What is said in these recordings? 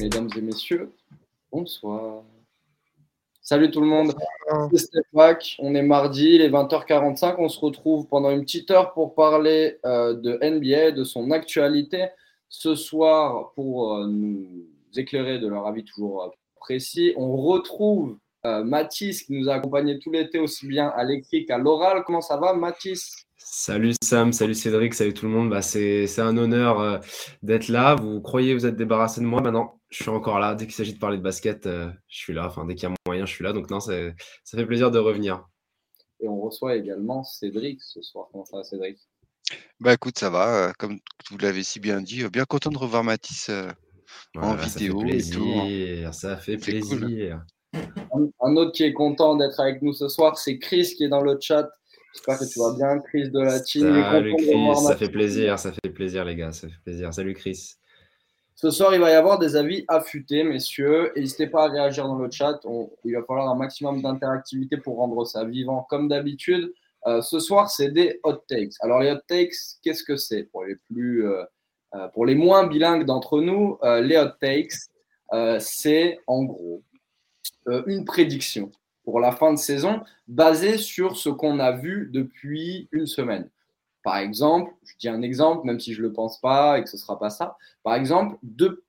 Mesdames et messieurs, bonsoir. Salut tout le monde, c'est Stéphane, on est mardi, il est 20h45, on se retrouve pendant une petite heure pour parler euh, de NBA, de son actualité. Ce soir, pour euh, nous éclairer de leur avis toujours euh, précis, on retrouve Mathis qui nous a accompagnés tout l'été aussi bien à l'écrit qu'à l'oral. Comment ça va Mathis? Salut Sam, salut Cédric, salut tout le monde. Bah, c'est un honneur d'être là. Vous croyez vous êtes débarrassé de moi Maintenant, je suis encore là. Dès qu'il s'agit de parler de basket, je suis là. Enfin, dès qu'il y a moyen, je suis là. Donc non, ça fait plaisir de revenir. Et on reçoit également Cédric ce soir. Comment ça va Cédric? Bah écoute, ça va. Comme vous l'avez si bien dit, bien content de revoir Mathis en vidéo. Ça fait plaisir. Un, autre qui est content d'être avec nous ce soir, c'est Chris qui est dans le chat. J'espère que tu vas bien, Chris de la team. Salut Chris, ça fait plaisir, ça fait plaisir les gars, ça fait plaisir. Salut Chris. Ce soir, il va y avoir des avis affûtés, messieurs. N'hésitez pas à réagir dans le chat. il va falloir un maximum d'interactivité pour rendre ça vivant, comme d'habitude. Euh, ce soir, c'est des hot takes. Alors, les hot takes, qu'est-ce que c'est pour les euh, euh, pour les moins bilingues d'entre nous Les hot takes, c'est en gros une prédiction pour la fin de saison basée sur ce qu'on a vu depuis une semaine. Par exemple, je dis un exemple, même si je ne le pense pas et que ce ne sera pas ça. Par exemple,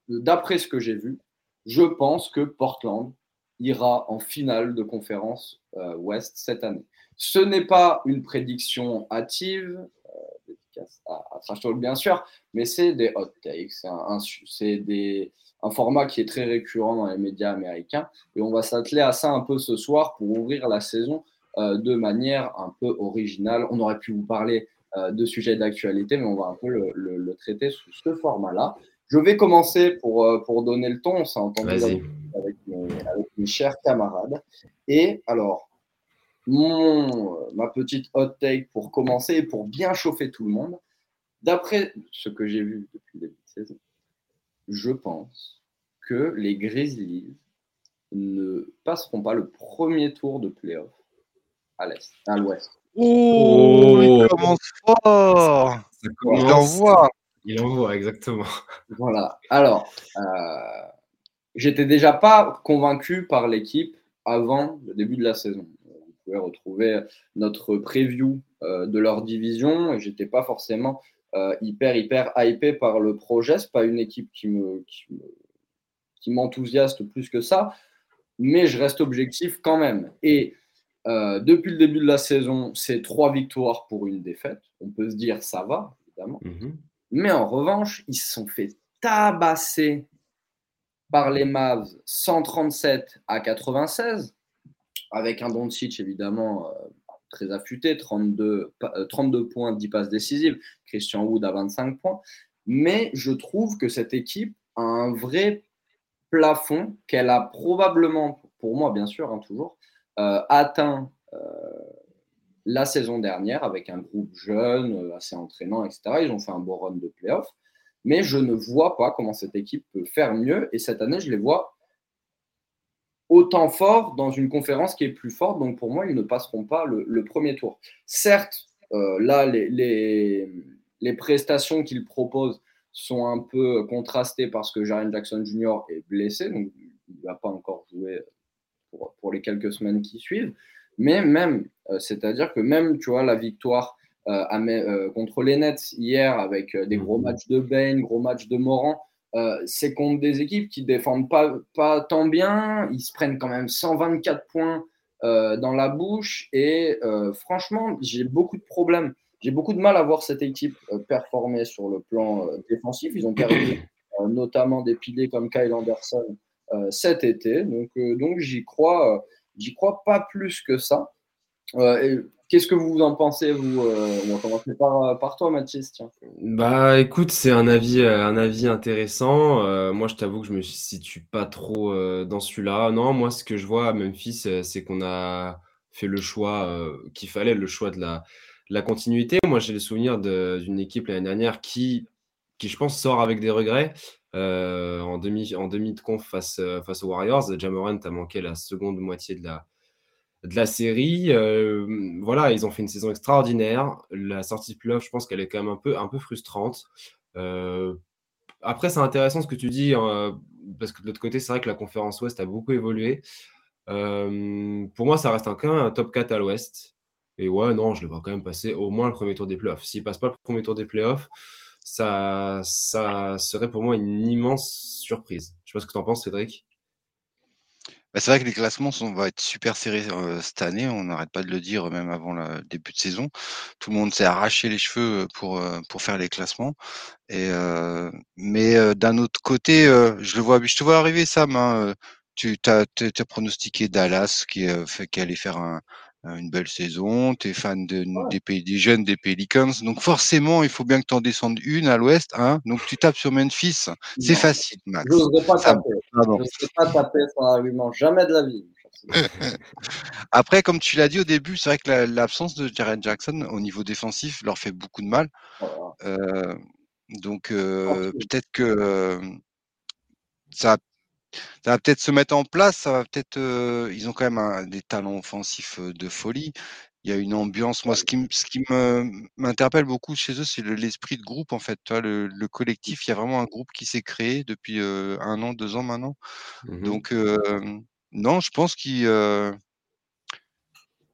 d'après ce que j'ai vu, je pense que Portland ira en finale de conférence euh, Ouest cette année. Ce n'est pas une prédiction hâtive, euh, à, à Trash Talk bien sûr, mais c'est des hot takes, c'est un format qui est très récurrent dans les médias américains. Et on va s'atteler à ça un peu ce soir pour ouvrir la saison euh, de manière un peu originale. On aurait pu vous parler de sujets d'actualité, mais on va un peu le, traiter sous ce format-là. Je vais commencer pour, euh, pour donner le ton. On s'est entendu avec, avec, mes, chers camarades. Et alors, mon, ma petite hot take pour commencer et pour bien chauffer tout le monde, d'après ce que j'ai vu depuis le début de saison, je pense que les Grizzlies ne passeront pas le premier tour de playoff à l'est, à l'ouest. Oh, il commence fort Il envoie Il envoie, exactement. Voilà. Alors, euh, j'étais déjà pas convaincu par l'équipe avant le début de la saison. Vous pouvez retrouver notre preview euh, de leur division. J'étais pas forcément euh, hyper, hyper hypé par le projet. Ce pas une équipe qui me, qui m'enthousiaste plus que ça, mais je reste objectif quand même. Et euh, depuis le début de la saison, c'est trois victoires pour une défaite. On peut se dire ça va, évidemment. Mhm. Mais en revanche, ils se sont fait tabasser par les Mavs 137 à 96, avec un Doncic évidemment euh, très affûté, 32, 32 euh, points, 10 passes décisives, Christian Wood à 25 points. Mais je trouve que cette équipe a un vrai plafond qu'elle a probablement, pour moi bien sûr, hein, toujours, atteint euh, la saison dernière avec un groupe jeune, assez entraînant, etc. Ils ont fait un beau run de playoff. Mais je ne vois pas comment cette équipe peut faire mieux. Et cette année, je les vois autant fort dans une conférence qui est plus forte. Donc pour moi, ils ne passeront pas le, premier tour. Certes, euh, là, les, les, prestations qu'ils proposent sont un peu contrastées parce que Jaren Jackson Jr. est blessé, donc il ne va pas encore jouer pour, pour, les quelques semaines qui suivent. Mais même, euh, c'est-à-dire que même, tu vois, la victoire euh, contre les Nets hier avec des gros mmh. matchs de Bain, gros matchs de Moran, euh, c'est contre des équipes qui défendent pas, pas tant bien. Ils se prennent quand même 124 points euh, dans la bouche. Et euh, franchement, j'ai beaucoup de problèmes. J'ai beaucoup de mal à voir cette équipe performer sur le plan défensif. Ils ont perdu notamment des piliers comme Kyle Anderson cet été. Donc, donc j'y crois, j'y crois pas plus que ça. Qu'est-ce que vous en pensez, vous euh, On va commencer par, par toi, Mathis. Tiens. Bah, écoute, c'est un avis, euh, un avis intéressant. Euh, moi, je t'avoue que je me situe pas trop dans celui-là. Non, moi, ce que je vois à Memphis, c'est qu'on a fait le choix qu'il fallait, le choix de la, la continuité. Moi, j'ai le souvenir d'une équipe l'année dernière qui, qui, je pense, sort avec des regrets. En, demi, en demi de conf face, face aux Warriors, Jamorant a manqué la seconde moitié de la, de la série. Euh, voilà, ils ont fait une saison extraordinaire. La sortie de playoff, je pense qu'elle est quand même un peu, un peu frustrante. Euh, après, c'est intéressant ce que tu dis. Hein. parce que de l'autre côté, c'est vrai que la conférence Ouest a beaucoup évolué. Euh, pour moi, ça reste un top 4 à l'Ouest. Et ouais, non, je le vois quand même passer au moins le premier tour des playoffs. S'il passe pas le premier tour des playoffs, ça, ça serait pour moi une immense surprise. Je sais pas ce que tu en penses, Cédric. Bah, c'est vrai que les classements sont, vont être super serrés cette année. On n'arrête pas de le dire, même avant le début de saison. Tout le monde s'est arraché les cheveux pour, pour faire les classements. Et, mais d'un autre côté, je le vois, je te vois arriver, Sam. Hein, tu as, as, pronostiqué Dallas qui, fait, qui allait faire un, une belle saison, tu es fan de, des, pays, des jeunes des Pelicans, donc forcément, il faut bien que tu en descendes une à l'ouest, hein donc tu tapes sur Memphis, c'est facile, Max. Je n'oserais pas taper, je pas taper sans argument, jamais de la vie. Après, comme tu l'as dit au début, c'est vrai que l'absence de Jared Jackson au niveau défensif leur fait beaucoup de mal. Euh, donc euh, peut-être que euh, ça ça va peut-être se mettre en place, ça va peut-être. Euh, ils ont quand même des talents offensifs euh, de folie. Il y a une ambiance. Moi, ce qui, ce qui m'interpelle beaucoup chez eux, c'est l'esprit de groupe, en fait. Tu vois, le, collectif, il y a vraiment un groupe qui s'est créé depuis euh, un an, deux ans maintenant. Mmh Donc, non, je pense qu'ils.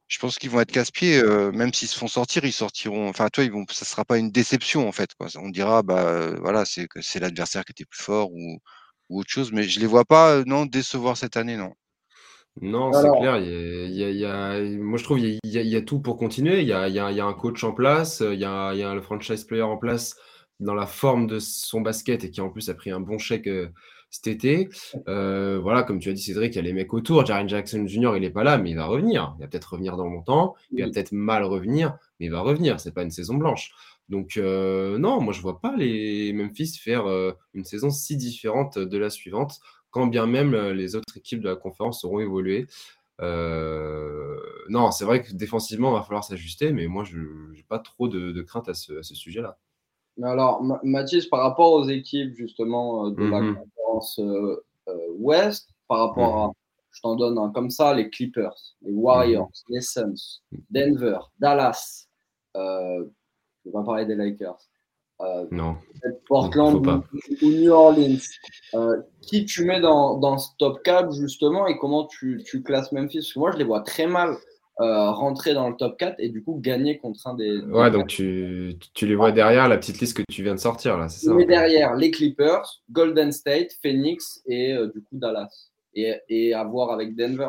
je pense qu'ils vont être casse-pieds, même s'ils se font sortir, ils sortiront. Enfin, toi, ils vont. Ça sera pas une déception en fait. Quoi. On dira, bah voilà, c'est que c'est l'adversaire qui était plus fort ou, ou autre chose, mais je les vois pas non décevoir cette année, non. Non, c'est clair. Il y a, moi, je trouve qu'il y, y, a tout pour continuer. Il y a, y a, un coach en place, il y a, y a le franchise player en place dans la forme de son basket et qui en plus a pris un bon chèque cet été. Euh, voilà, comme tu as dit, Cédric, il y a les mecs autour. Jaren Jackson Jr., il n'est pas là, mais il va revenir. Il va peut-être revenir dans longtemps. Il va peut-être mal revenir, mais il va revenir. C'est pas une saison blanche. Donc, euh, non, moi, je vois pas les Memphis faire euh, une saison si différente de la suivante, quand bien même euh, les autres équipes de la conférence auront évolué. non, c'est vrai que défensivement, il va falloir s'ajuster, mais moi, je n'ai pas trop de, crainte à ce, sujet-là. Alors, Mathis, par rapport aux équipes justement de la mmh conférence Ouest, par rapport à, mmh je t'en donne un comme ça, les Clippers, les Warriors, mmh les Suns, Denver, Dallas, je vais pas parler des Lakers. Euh, non. Portland ou, New Orleans. Euh, qui tu mets dans, dans, ce top 4 justement et comment tu, tu, classes Memphis? Parce que moi je les vois très mal euh, rentrer dans le top 4 et du coup gagner contre un des. Ouais, donc tu, tu, les vois derrière la petite liste que tu viens de sortir là, c'est ça Mais derrière les Clippers, Golden State, Phoenix et du coup Dallas. Et, et à voir avec Denver.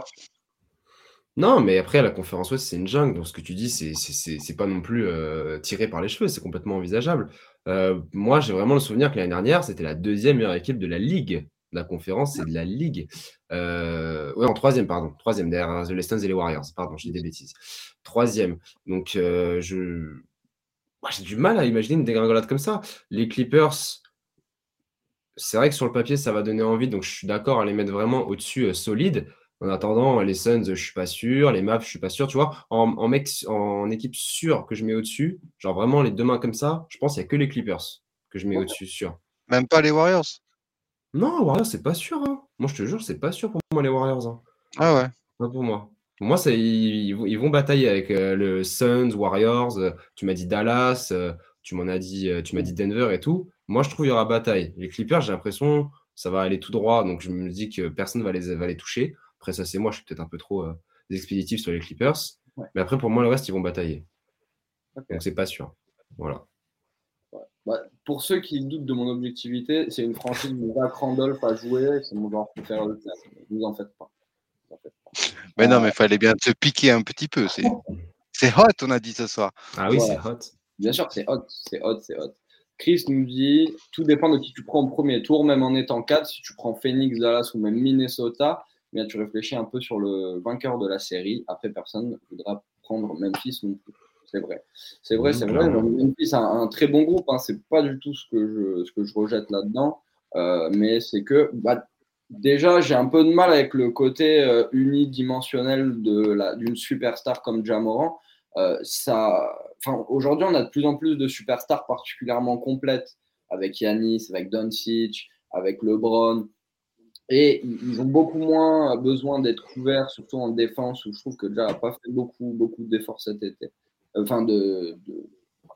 Non, mais après, la conférence Ouest, c'est une jungle. Donc, ce que tu dis, c'est pas non plus euh, tiré par les cheveux. C'est complètement envisageable. Euh, moi, j'ai vraiment le souvenir que l'année dernière, c'était la deuxième meilleure équipe de la Ligue. La conférence, c'est de la Ligue. Euh, en troisième, pardon. Troisième, derrière les Stones et les Warriors. Pardon, dis des bêtises. Troisième. Donc, je... j'ai du mal à imaginer une dégringolade comme ça. Les Clippers, c'est vrai que sur le papier, ça va donner envie. Donc, je suis d'accord à les mettre vraiment au-dessus solide. En attendant, les Suns, je suis pas sûr. Les Maps, je suis pas sûr. Tu vois, en, mec, en équipe sûre que je mets au-dessus, genre vraiment les deux mains comme ça, je pense qu'il n'y a que les Clippers que je mets au-dessus, sûr. Même pas les Warriors Non, Warriors, c'est pas sûr. Hein. Moi, je te jure, c'est pas sûr pour moi, les Warriors. Hein. Ah ouais Pas pour moi. Pour moi, ils, ils, vont batailler avec euh, le Suns, Warriors. Euh, tu m'as dit Dallas, euh, tu m'en as dit, tu m'as dit Denver et tout. Moi, je trouve qu'il y aura bataille. Les Clippers, j'ai l'impression ça va aller tout droit, donc je me dis que personne va les, va les toucher. Après, ça, c'est moi, je suis peut-être un peu trop euh, expéditif sur les Clippers. Mais après, pour moi, le reste, ils vont batailler. Donc, c'est pas sûr. Voilà. Bah, pour ceux qui doutent de mon objectivité, c'est une franchise où Zach Randolph a joué. C'est mon joueur préféré de Ne vous en faites pas. Mais non, mais il fallait bien te piquer un petit peu. C'est hot, on a dit ce soir. Ah oui, c'est hot. Bien sûr, c'est hot. C'est hot, c'est hot. Chris nous dit tout dépend de qui tu prends au premier tour, même en étant 4. Si tu prends Phoenix, Dallas ou même Minnesota, mais tu réfléchis un peu sur le vainqueur de la série. Après, personne ne voudra prendre Memphis non plus. C'est vrai. C'est vrai, c'est vrai. Memphis a un, très bon groupe. Hein. C'est pas du tout ce que je, ce que je rejette là-dedans. Euh, mais c'est que bah, déjà, j'ai un peu de mal avec le côté euh, unidimensionnel d'une superstar comme Jamoran. Euh, ça, aujourd'hui, on a de plus en plus de superstars particulièrement complètes avec Yanis, avec Doncic, avec LeBron. Et ils ont beaucoup moins besoin d'être couverts, surtout en défense, où je trouve que déjà n'a pas fait beaucoup, beaucoup d'efforts cet été. Enfin, de, de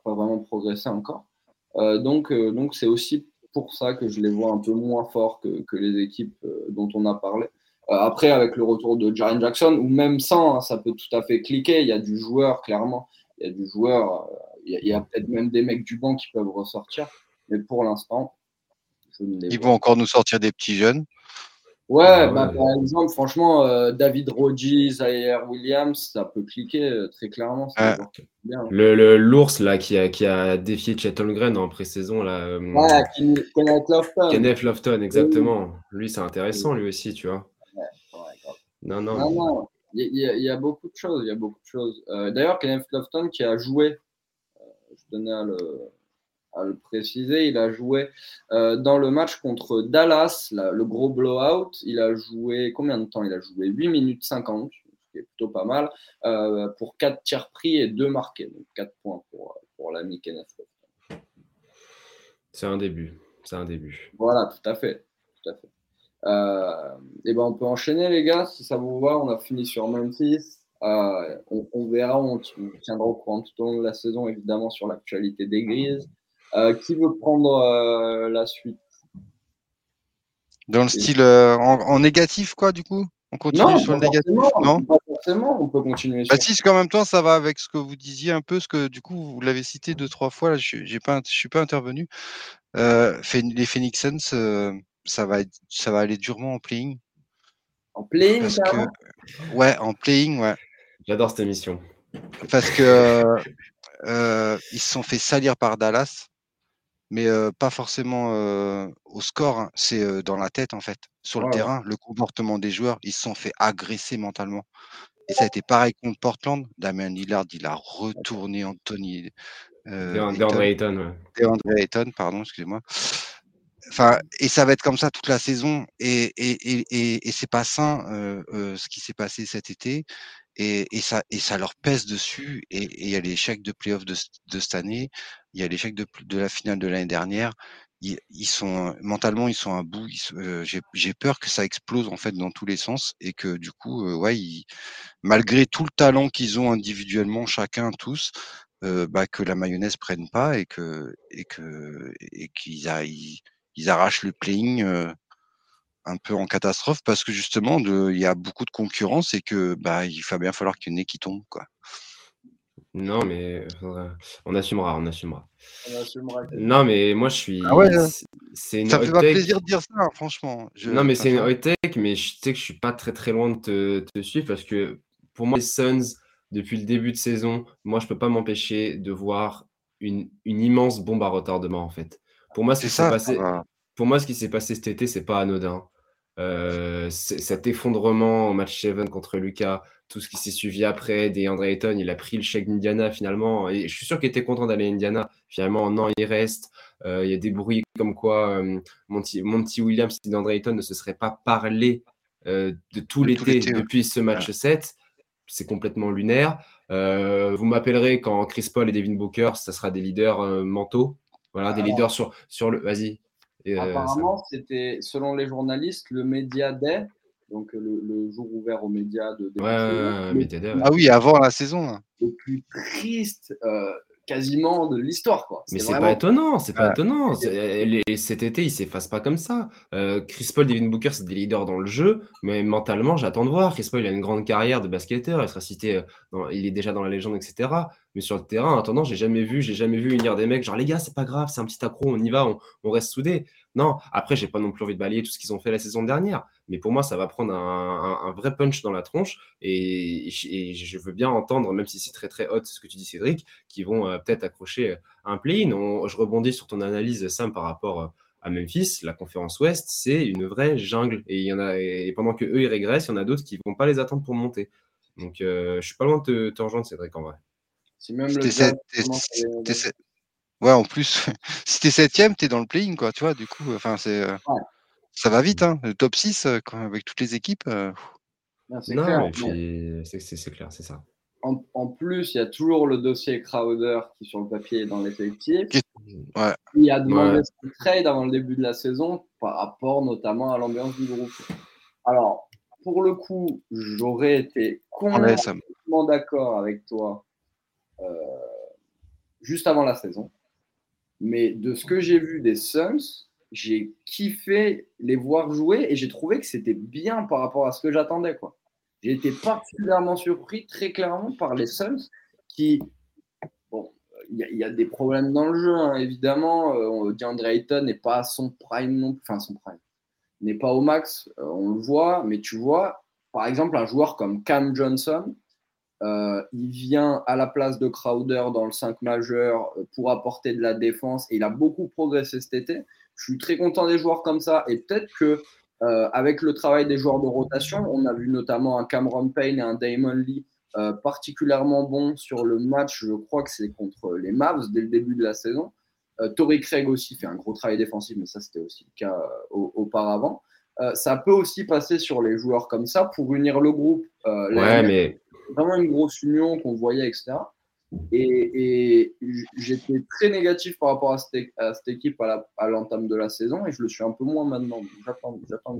pas vraiment progresser encore. Euh, donc, euh, donc c'est aussi pour ça que je les vois un peu moins forts que, les équipes dont on a parlé. après, avec le retour de Jaren Jackson, ou même sans, hein, ça peut tout à fait cliquer. Il y a du joueur, clairement. Il y a du joueur. il y a, peut-être même des mecs du banc qui peuvent ressortir. Mais pour l'instant, Ils vont encore nous sortir des petits jeunes. Ouais, ah bah, par exemple, franchement, euh, David Rodgers, Zaire Williams, ça peut cliquer euh, très clairement. Le l'ours là qui a, qui a défié Chet Holmgren en pré-saison là. Euh, ouais, Kenneth Lofton. Kenneth Lofton, exactement. Lui, c'est intéressant lui aussi, tu vois. non, non. non, non. Il, y a, il, y a, beaucoup de choses. Il y a beaucoup de choses. D'ailleurs, Kenneth Lofton qui a joué, je tenais à le, à le préciser, il a joué euh, dans le match contre Dallas, le gros blowout. Il a joué combien de temps Il a joué? 8 minutes 50, ce qui est plutôt pas mal, euh, pour 4 tirs pris et 2 marqués. Donc 4 points pour, pour l'ami Kenneth. C'est un début. C'est un début. Voilà, tout à fait. Tout à fait. Euh, et ben on peut enchaîner les gars, si ça vous va. On a fini sur Memphis. on, on, verra, on, tiendra au courant tout au long de la saison, évidemment, sur l'actualité des Grises. Euh, qui veut prendre euh, la suite? Dans le style euh, en, négatif, quoi, du coup? On continue sur le négatif Non, pas forcément, on peut continuer. Bah, si, qu'en même temps, ça va avec ce que vous disiez un peu, ce que du coup, vous l'avez cité deux, trois fois, là, je ne suis pas intervenu. les Phoenix Suns, ça, va ça va aller durement en playing. En playing, Ouais, en playing, ouais. J'adore cette émission. Parce que ils se sont fait salir par Dallas mais pas forcément au score. Hein. C'est dans la tête, en fait. Sur le terrain, le comportement des joueurs, ils se sont fait agresser mentalement. Et ça a été pareil contre Portland. Damien Lillard, il a retourné Anthony. DeAndre Ayton. DeAndre Ayton, pardon, excusez-moi. Enfin, et ça va être comme ça toute la saison. Et, et, et, et c'est pas sain ce qui s'est passé cet été et, et, ça, et ça leur pèse dessus. Et il y a l'échec de playoff de, de cette année, il y a l'échec de, de la finale de l'année dernière. Ils, ils, sont mentalement, ils sont à bout. Euh, J'ai peur que ça explose en fait dans tous les sens et que du coup, euh, ouais, ils, malgré tout le talent qu'ils ont individuellement, chacun, tous, euh, bah, que la mayonnaise prenne pas et que et que et qu'ils ils, arrachent le playing euh, un peu en catastrophe parce que justement, il y a beaucoup de concurrence et que bah, il va bien falloir qu'il y en ait qui tombe. Quoi. Non, mais on assumera, on assumera. Non, mais moi je suis. Ah ouais, c'est une ça fait pas plaisir de dire ça, hein, franchement. Non, mais c'est une hot take, mais je sais que je suis pas très très loin de te, suivre parce que pour moi, les Suns, depuis le début de saison, moi je peux pas m'empêcher de voir une, une, immense bombe à retardement en fait. Pour moi, ce qui s'est passé, pour moi, ce qui s'est passé cet été, c'est pas anodin. Euh, cet effondrement au match 7 contre Lucas, tout ce qui s'est suivi après, des Ayton, il a pris le chèque d'Indiana finalement. Et je suis sûr qu'il était content d'aller à Indiana. Finalement, non, il reste. Euh, il y a des bruits comme quoi euh, Monty, Monty, Williams et Ayton ne se seraient pas parlé de tout l'été depuis ce match 7. C'est complètement lunaire. vous m'appellerez quand Chris Paul et Devin Booker, ça sera des leaders mentaux. Voilà, des leaders sur, sur le. Vas-y. Euh, Apparemment, c'était, selon les journalistes, le Média Day, donc le, jour ouvert aux médias de. Ouais, Ah oui, avant la saison. Le plus triste euh, quasiment de l'histoire. Quoi. Mais c'est pas étonnant, c'est pas étonnant. cet été, il s'efface pas comme ça. Euh, Chris Paul, Devin Booker, c'est des leaders dans le jeu, mais mentalement, j'attends de voir. Chris Paul, il a une grande carrière de basketteur, il sera cité, il est déjà dans la légende, etc. Mais sur le terrain, en attendant, j'ai jamais vu, j'ai jamais vu unir des mecs genre les gars, c'est pas grave, c'est un petit accro, on y va, on, reste soudés. Non, après, j'ai pas non plus envie de balayer tout ce qu'ils ont fait la saison dernière. Mais pour moi, ça va prendre un, vrai punch dans la tronche. Et, je veux bien entendre, même si c'est très très hot ce que tu dis, Cédric, qui vont euh, peut-être accrocher un play-in. Je rebondis sur ton analyse, Sam, par rapport euh, à Memphis. La conférence Ouest, c'est une vraie jungle. Et, y en a, et pendant que eux ils régressent, il y en a d'autres qui vont pas les attendre pour monter. Donc, euh, je suis pas loin de te, rejoindre, Cédric, en vrai. C'est même le. Ouais, en plus, si t'es septième, t'es dans le playing, quoi, tu vois, du coup, enfin, c'est. Euh, ça va vite, hein. Le top 6, euh, avec toutes les équipes. Euh, non, c'est clair, c'est clair, c'est ça. En, plus, il y a toujours le dossier Crowder qui, sur le papier, est dans l'effectif. Ouais. Il a demandé ouais. trade avant le début de la saison par rapport notamment à l'ambiance du groupe. Alors, pour le coup, j'aurais été complètement d'accord avec toi juste avant la saison. Mais de ce que j'ai vu des Suns, j'ai kiffé les voir jouer et j'ai trouvé que c'était bien par rapport à ce que j'attendais. J'ai été particulièrement surpris très clairement par les Suns qui, bon, il y, a des problèmes dans le jeu, hein, évidemment. Euh, DeAndre Ayton n'est pas à son prime non enfin son prime, n'est pas au max, euh, on le voit, mais tu vois, par exemple, un joueur comme Cam Johnson, euh, il vient à la place de Crowder dans le 5 majeur euh, pour apporter de la défense et il a beaucoup progressé cet été. Je suis très content des joueurs comme ça et peut-être que euh, avec le travail des joueurs de rotation, on a vu notamment un Cameron Payne et un Damon Lee particulièrement bons sur le match. Je crois que c'est contre les Mavs dès le début de la saison. Tory Craig aussi fait un gros travail défensif, mais ça c'était aussi le cas auparavant. ça peut aussi passer sur les joueurs comme ça pour unir le groupe. ouais, mais vraiment une grosse union qu'on voyait, etc. Et, j'étais très négatif par rapport à cette, équipe à l'entame de la saison et je le suis un peu moins maintenant. J'attends.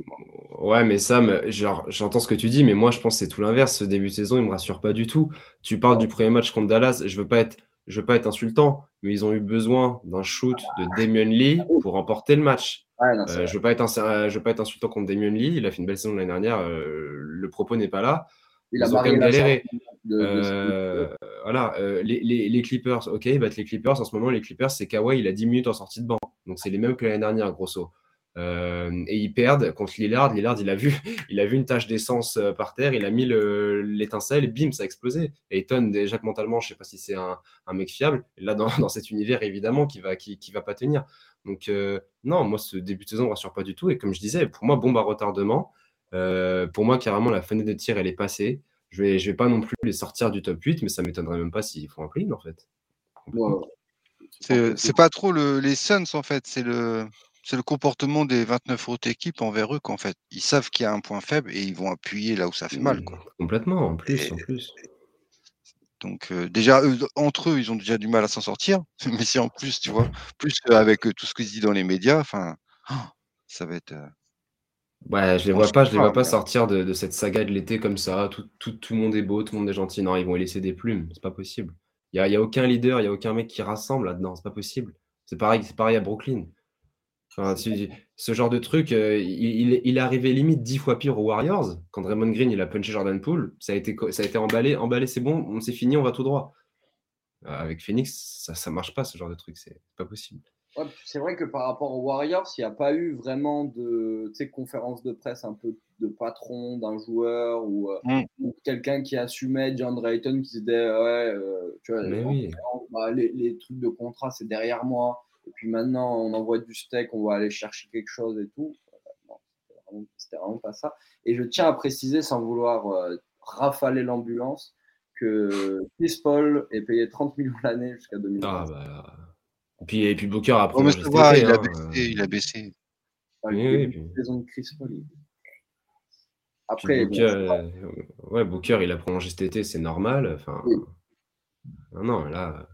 Ouais, mais Sam, j'entends ce que tu dis, mais moi je pense que c'est tout l'inverse. Ce début de saison, il me rassure pas du tout. Tu parles du premier match contre Dallas. Je veux pas être, je veux pas être insultant, mais ils ont eu besoin d'un shoot de Damien Lee pour remporter le match. Euh, je veux pas être, je veux pas être insultant contre Damien Lee. Il a fait une belle saison l'année dernière. Euh, le propos n'est pas là. Il a quand même galéré. Euh, voilà, euh, les, Clippers, ok, ils battent les Clippers. En ce moment, les Clippers, c'est Kawhi, il a 10 minutes en sortie de banc. Donc, c'est les mêmes que l'année dernière, grosso. Euh, et ils perdent contre Lillard. Lillard, il a vu, il a vu une tache d'essence par terre, il a mis l'étincelle et bim, ça a explosé. Et Eton, déjà que mentalement, je ne sais pas si c'est un, mec fiable. là, dans, cet univers, évidemment, qui va, qui, va pas tenir. Donc, non, moi, ce début de saison ne rassure pas du tout. Et comme je disais, pour moi, bombe à retardement. Euh, pour moi, carrément, la fenêtre de tir, elle est passée. Je vais, je vais pas non plus les sortir du top 8, mais ça m'étonnerait même pas s'ils font un play en fait. C'est pas trop les Suns, en fait. C'est le, le comportement des 29 autres équipes envers eux qu'en fait. Ils savent qu'il y a un point faible et ils vont appuyer là où ça fait mal. Quoi. Complètement, en plus. en plus. Donc euh, déjà, entre eux, ils ont déjà du mal à s'en sortir. Mais si en plus, tu vois, plus avec tout ce se dit dans les médias, enfin, ça va être. Ouais, je les vois pas, je les vois pas sortir de, cette saga de l'été comme ça. Tout, tout, tout, le monde est beau, tout le monde est gentil. Non, ils vont laisser des plumes. C'est pas possible. Il y a, y a, aucun leader, il y a aucun mec qui rassemble là-dedans. C'est pas possible. C'est pareil, c'est pareil à Brooklyn. Enfin, ce genre de truc, euh, il, il, est arrivé limite dix fois pire aux Warriors. Quand Draymond Green il a punché Jordan Poole, ça a été, ça a été emballé, emballé, c'est bon, on s'est fini, on va tout droit. Euh, avec Phoenix, ça, ça marche pas ce genre de truc, c'est pas possible c'est vrai que par rapport aux Warriors, il n'y a pas eu vraiment de conférence de presse un peu de patron d'un joueur ou, euh, mm. quelqu'un qui assumait John Drayton qui se disait ouais, euh, tu vois, bah, les, trucs de contrat c'est derrière moi et puis maintenant on envoie du steak, on va aller chercher quelque chose et tout. Non, c'était vraiment, pas ça. Et je tiens à préciser sans vouloir euh, rafaler l'ambulance que Chris Paul est payé 30 millions l'année jusqu'à 2020. Ah bah. Et puis, et puis Booker a oh, il, a baissé, il a baissé. Après, Booker, euh, ouais, Booker, il a prolongé cet été, c'est normal. Enfin, non, non, là,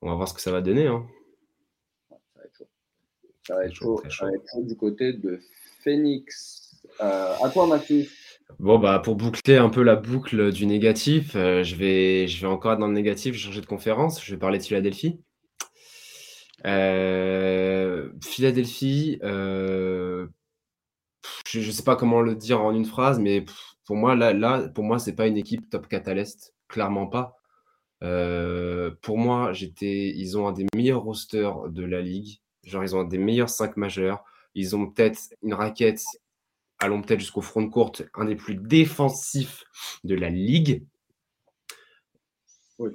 on va voir ce que ça va donner. Hein. Ça va être chaud. Ça va être chaud, ça va être chaud du côté de Phoenix. Euh, à toi, Mathieu. Bon, bah, pour boucler un peu la boucle du négatif, euh, je, vais, je vais encore être dans le négatif, je vais changer de conférence, je vais parler de Philadelphie. Euh, Philadelphie, euh, je ne sais pas comment le dire en une phrase, mais pour moi, là, là pour moi, c'est pas une équipe top 4 à l'Est, clairement pas. Euh, pour moi, j'étais, ils ont un des meilleurs rosters de la ligue. Genre, ils ont un des meilleurs 5 majeurs. Ils ont peut-être une raquette, allons peut-être jusqu'au front de courte, un des plus défensifs de la ligue.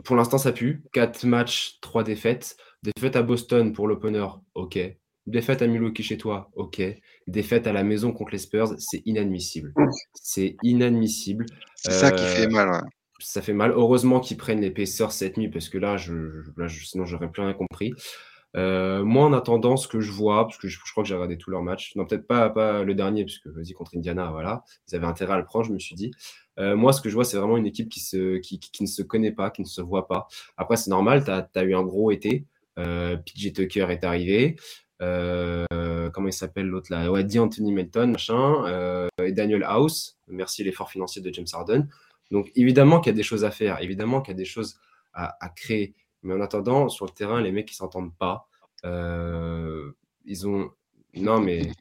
Pour l'instant, ça pue. 4 matchs, 3 défaites. Défaite à Boston pour l'opener, ok. Défaite à Milwaukee chez toi, ok. Défaite à la maison contre les Spurs, c'est inadmissible. C'est inadmissible. C'est ça qui fait euh, mal. Ça fait mal. Heureusement qu'ils prennent l'épaisseur cette nuit parce que là, je, là je, sinon, j'aurais plus rien compris. Euh, moi, en attendant, ce que je vois, parce que je, crois que j'ai regardé tous leurs matchs, non, peut-être pas, pas le dernier, puisque vas-y contre Indiana, voilà, ils avaient intérêt à le prendre, je me suis dit. Euh, moi, ce que je vois, c'est vraiment une équipe qui, se, qui, qui, ne se connaît pas, qui ne se voit pas. Après, c'est normal, tu as, as, eu un gros été. Euh, PJ Tucker est arrivé. Euh, comment il s'appelle l'autre là? Ouais, Anthony Melton, machin, euh, et Daniel House. Merci l'effort financier de James Harden. Donc évidemment qu'il y a des choses à faire, évidemment qu'il y a des choses à, créer. Mais en attendant, sur le terrain, les mecs qui s'entendent pas, ils ont Non, mais.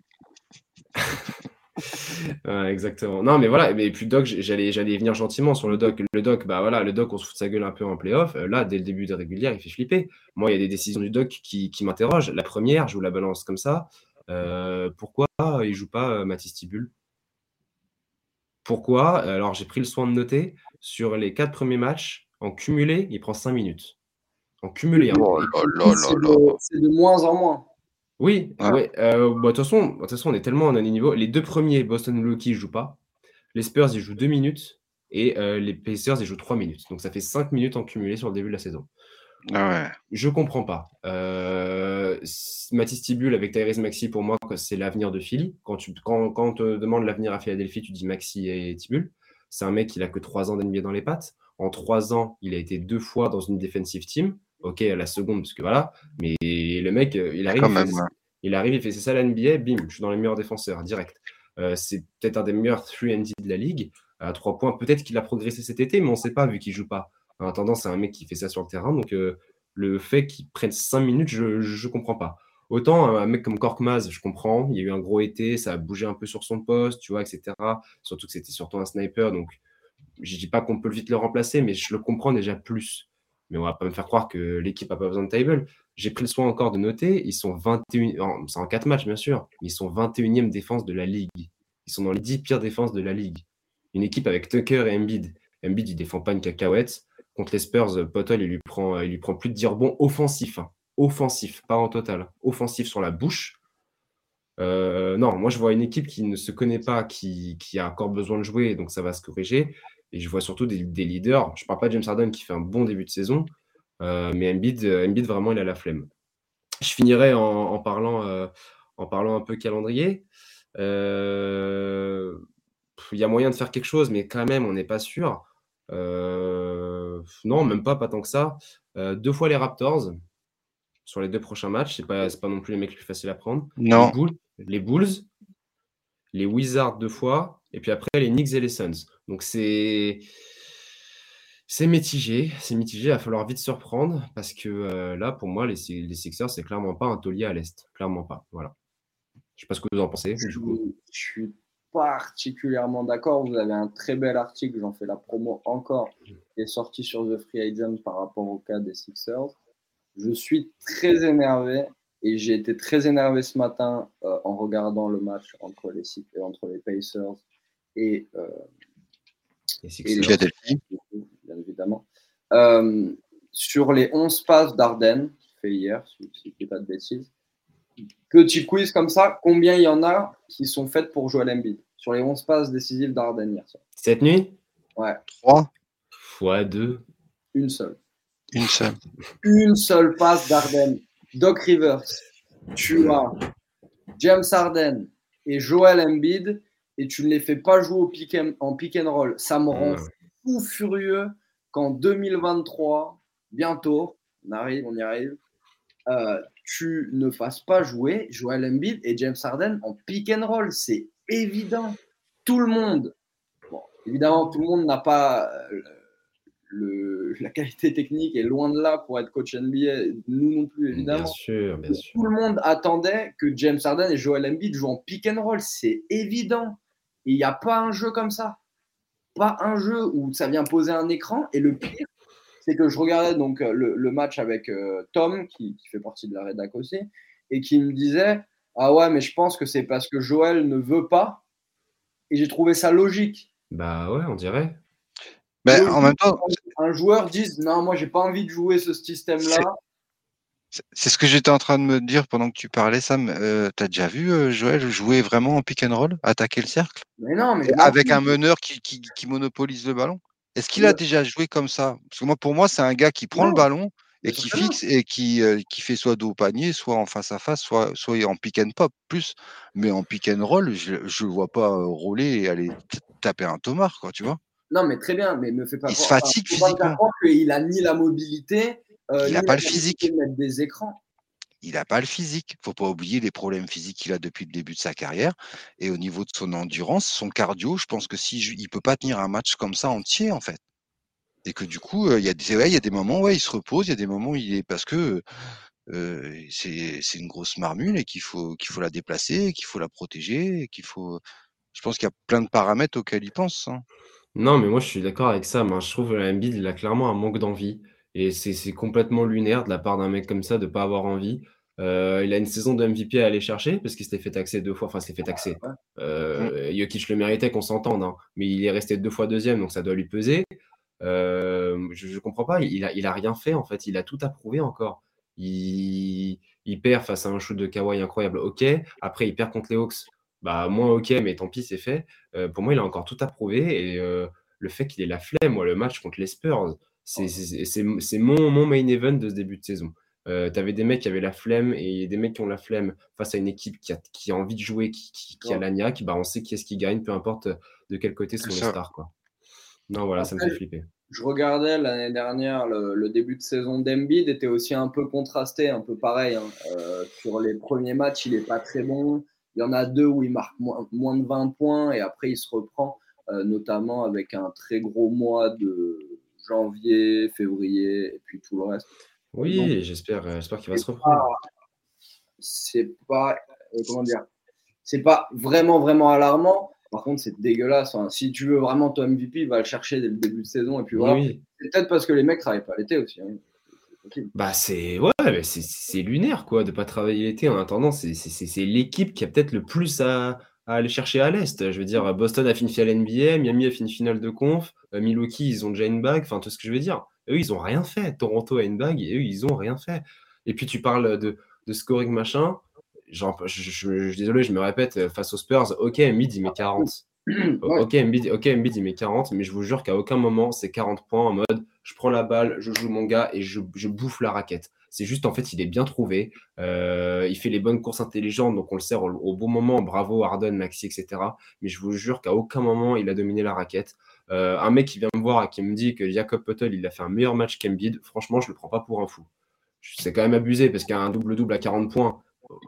exactement. Non, mais voilà, mais puis Doc, j'allais, j'allais venir gentiment sur le Doc. Le Doc, bah voilà, le Doc, on se fout de sa gueule un peu en playoff. Euh, là, dès le début de régulière, il fait flipper. Moi, il y a des décisions du Doc qui, qui m'interrogent. La première, je vous la balance comme ça. Euh, pourquoi il joue pas euh, Mathis Tibul Pourquoi? Alors, j'ai pris le soin de noter sur les quatre premiers matchs, en cumulé, il prend 5 minutes. En cumulé. Hein. Oh c'est de moins en moins. Oui, ouais. Euh, bah, de toute façon, on est tellement à un niveau. Les deux premiers, Boston et Milwaukee, ne jouent pas. Les Spurs, ils jouent deux minutes. Et euh, les Pacers, ils jouent trois minutes. Donc ça fait cinq minutes en cumulé sur le début de la saison. Ah ouais. Je comprends pas. Euh, Mathis Tibul avec Tyrese Maxi, pour moi, c'est l'avenir de Philly. Quand, tu, quand, quand on te demande l'avenir à Philadelphie, tu dis Maxi et Tibul. C'est un mec qui a que trois ans d'NBA dans les pattes. En trois ans, il a été deux fois dans une defensive team. Ok, à la seconde, parce que voilà. Mais le mec, euh, il arrive, il, fait, il arrive, il fait c'est ça la NBA, bim, je suis dans les meilleurs défenseurs, direct. Euh, c'est peut-être un des meilleurs 3 D de la ligue. À trois points, peut-être qu'il a progressé cet été, mais on ne sait pas vu qu'il joue pas. En attendant, c'est un mec qui fait ça sur le terrain. Donc, euh, le fait qu'il prenne 5 minutes, je ne comprends pas. Autant un mec comme Korkmaz, je comprends. Il y a eu un gros été, ça a bougé un peu sur son poste, tu vois, etc. Surtout que c'était surtout un sniper. Donc, je dis pas qu'on peut vite le remplacer, mais je le comprends déjà plus. Mais on va pas me faire croire que l'équipe a pas besoin de table. J'ai pris le soin encore de noter, ils sont 21, c'est en 4 matchs bien sûr, mais ils sont 21e défense de la ligue. Ils sont dans les 10 pires défenses de la ligue. Une équipe avec Tucker et Embiid. Embiid, il défend pas une cacahuète. Contre les Spurs, Potter, il lui prend, il lui prend plus de 10 rebonds offensifs. Hein. Offensif, pas en total. Offensif sur la bouche. Euh, non, moi je vois une équipe qui ne se connaît pas, qui, a encore besoin de jouer, donc ça va se corriger. Et je vois surtout des, leaders. Je ne parle pas de James Harden qui fait un bon début de saison, euh, mais Embiid, euh, Embiid, vraiment, il a la flemme. Je finirai en, parlant, euh, en parlant un peu calendrier. Il y a moyen de faire quelque chose, mais quand même, on n'est pas sûr. non, même pas, pas tant que ça. deux fois les Raptors sur les deux prochains matchs. Ce n'est pas, pas non plus les mecs les plus faciles à prendre. Non. les Bulls, les Wizards deux fois, et puis après les Knicks et les Suns. Donc c'est c'est mitigé, c'est mitigé, il va falloir vite se reprendre parce que euh, là, pour moi, les, les Sixers, c'est clairement pas un taulier à l'Est. Clairement pas. Voilà. Je sais pas ce que vous en pensez. Je, suis particulièrement d'accord. Vous avez un très bel article, j'en fais la promo encore, qui est sorti sur The Free Agent par rapport au cas des Sixers. Je suis très énervé et j'ai été très énervé ce matin euh, en regardant le match entre les, entre les Pacers et, euh, Philadelphie. Bien évidemment. Euh, sur les 11 passes d'Arden, fait hier, si je ne dis pas de bêtises. Petit quiz comme ça, combien il y en a qui sont faites pour Joel Embiid sur les 11 passes décisives d'Arden hier soir? Cette nuit? Ouais. 3 fois 2. Une seule. Une seule. Une seule passe d'Arden. Doc Rivers, tu as James Harden et Joel Embiid et tu ne les fais pas jouer au pick en pick and roll. Ça me rend fou furieux qu'en 2023, bientôt, on arrive, on y arrive, euh, tu ne fasses pas jouer Joel Embiid et James Harden en pick and roll. C'est évident. Tout le monde, bon, évidemment, tout le monde n'a pas euh, le, la qualité technique est loin de là pour être coach NBA, nous non plus évidemment. Bien sûr, bien sûr. Tout le monde attendait que James Harden et Joel Embiid jouent en pick and roll, c'est évident. Il n'y a pas un jeu comme ça. Pas un jeu où ça vient poser un écran. Et le pire, c'est que je regardais donc euh, le, match avec euh, Tom, qui, fait partie de la rédac aussi, et qui me disait Ah ouais, mais je pense que c'est parce que Joel ne veut pas. Et j'ai trouvé ça logique. Bah ouais, on dirait. Mais en même temps, un joueur dise non, moi j'ai pas envie de jouer ce système-là. C'est ce que j'étais en train de me dire pendant que tu parlais, Sam. Euh, tu as déjà vu euh, Joël jouer vraiment en pick and roll, attaquer le cercle? Mais non, mais Avec un meneur qui, qui, monopolise le ballon. Est-ce qu'il a déjà joué comme ça? Parce que moi, pour moi, c'est un gars qui prend le ballon et qui fixe et qui, euh, qui fait soit dos au panier, soit en face à face, soit, soit en pick and pop plus. Mais en pick and roll, je ne vois pas rouler et aller taper un tomard, quoi, tu vois? Non, mais très bien, mais me fait pas Il se fatigue physiquement. Il n'a ni la mobilité, euh, il n'a pas le physique. De mettre des écrans. Il n'a pas le physique. Il faut pas oublier les problèmes physiques qu'il a depuis le début de sa carrière. Et au niveau de son endurance, son cardio, je pense que si il peut pas tenir un match comme ça entier, en fait. Et que du coup, euh, il y, a des, il y a des moments où il se repose, il y a des moments où il est parce que c'est une grosse marmule et qu'il faut, qu'il faut la déplacer, qu'il faut la protéger, qu'il faut. Je pense qu'il y a plein de paramètres auxquels il pense. Hein. Non, mais moi je suis d'accord avec ça. Moi, je trouve que Embiid, il a clairement un manque d'envie. Et c'est complètement lunaire de la part d'un mec comme ça de ne pas avoir envie. Euh, il a une saison de MVP à aller chercher parce qu'il s'était fait taxer deux fois. Enfin, s'est fait taxer. Euh, Jokic le méritait qu'on s'entende, hein. mais il est resté deux fois deuxième, donc ça doit lui peser. Euh, je ne comprends pas. Il a, il a rien fait en fait. Il a tout approuvé encore. Il, il perd face à un shoot de Kawhi incroyable. Ok. Après, il perd contre les Hawks. Bah, moins ok, mais tant pis, c'est fait. Euh, pour moi, il a encore tout approuvé. Et le fait qu'il ait la flemme, moi, le match contre les Spurs, c'est mon, mon main event de ce début de saison. Euh, tu avais des mecs qui avaient la flemme et des mecs qui ont la flemme face à une équipe qui a, qui a envie de jouer, qui, qui, a l'agnac, bah on sait qui est-ce qui gagne, peu importe de quel côté sont les stars. Quoi. Non, voilà, ça me fait flipper. Je regardais l'année dernière, le, début de saison d'Embiid était aussi un peu contrasté, un peu pareil. Hein. Euh, sur les premiers matchs, il n'est pas très bon. Il y en a deux où il marque moins, moins de 20 points et après il se reprend, euh, notamment avec un très gros mois de janvier, février et puis tout le reste. Oui, j'espère, euh, j'espère qu'il va se reprendre. C'est pas, euh, comment dire, c'est pas vraiment vraiment alarmant. Par contre, c'est dégueulasse. Si tu veux vraiment ton MVP, va le chercher dès le début de saison et puis voilà. C'est peut-être parce que les mecs travaillent pas l'été aussi. Hein. Bah c'est ouais, c'est lunaire quoi de pas travailler l'été. En attendant, c'est l'équipe qui a peut-être le plus à, aller chercher à l'est. Je veux dire, Boston a fini finale NBA, Miami a fini finale de conf, euh, Milwaukee ils ont déjà une bague. Enfin tout ce que je veux dire. Eux ils ont rien fait. Toronto a une bague et eux ils ont rien fait. Et puis tu parles de, de scoring machin. Genre, je, suis désolé, je me répète, euh, face aux Spurs, ok, Embiid il met 40. Ok, Embiid, ok, Embiid il met 40, mais je vous jure qu'à aucun moment c'est 40 points en mode je prends la balle, je joue mon gars et je, bouffe la raquette. C'est juste, en fait, il est bien trouvé. Euh, il fait les bonnes courses intelligentes, donc on le sert au, bon moment. Bravo, Harden, Maxi, etc. Mais je vous jure qu'à aucun moment, il a dominé la raquette. Euh, un mec qui vient me voir et qui me dit que Jacob Potel, il a fait un meilleur match qu'Embiid, franchement, je le prends pas pour un fou. C'est quand même abusé parce qu'il a un double-double à 40 points,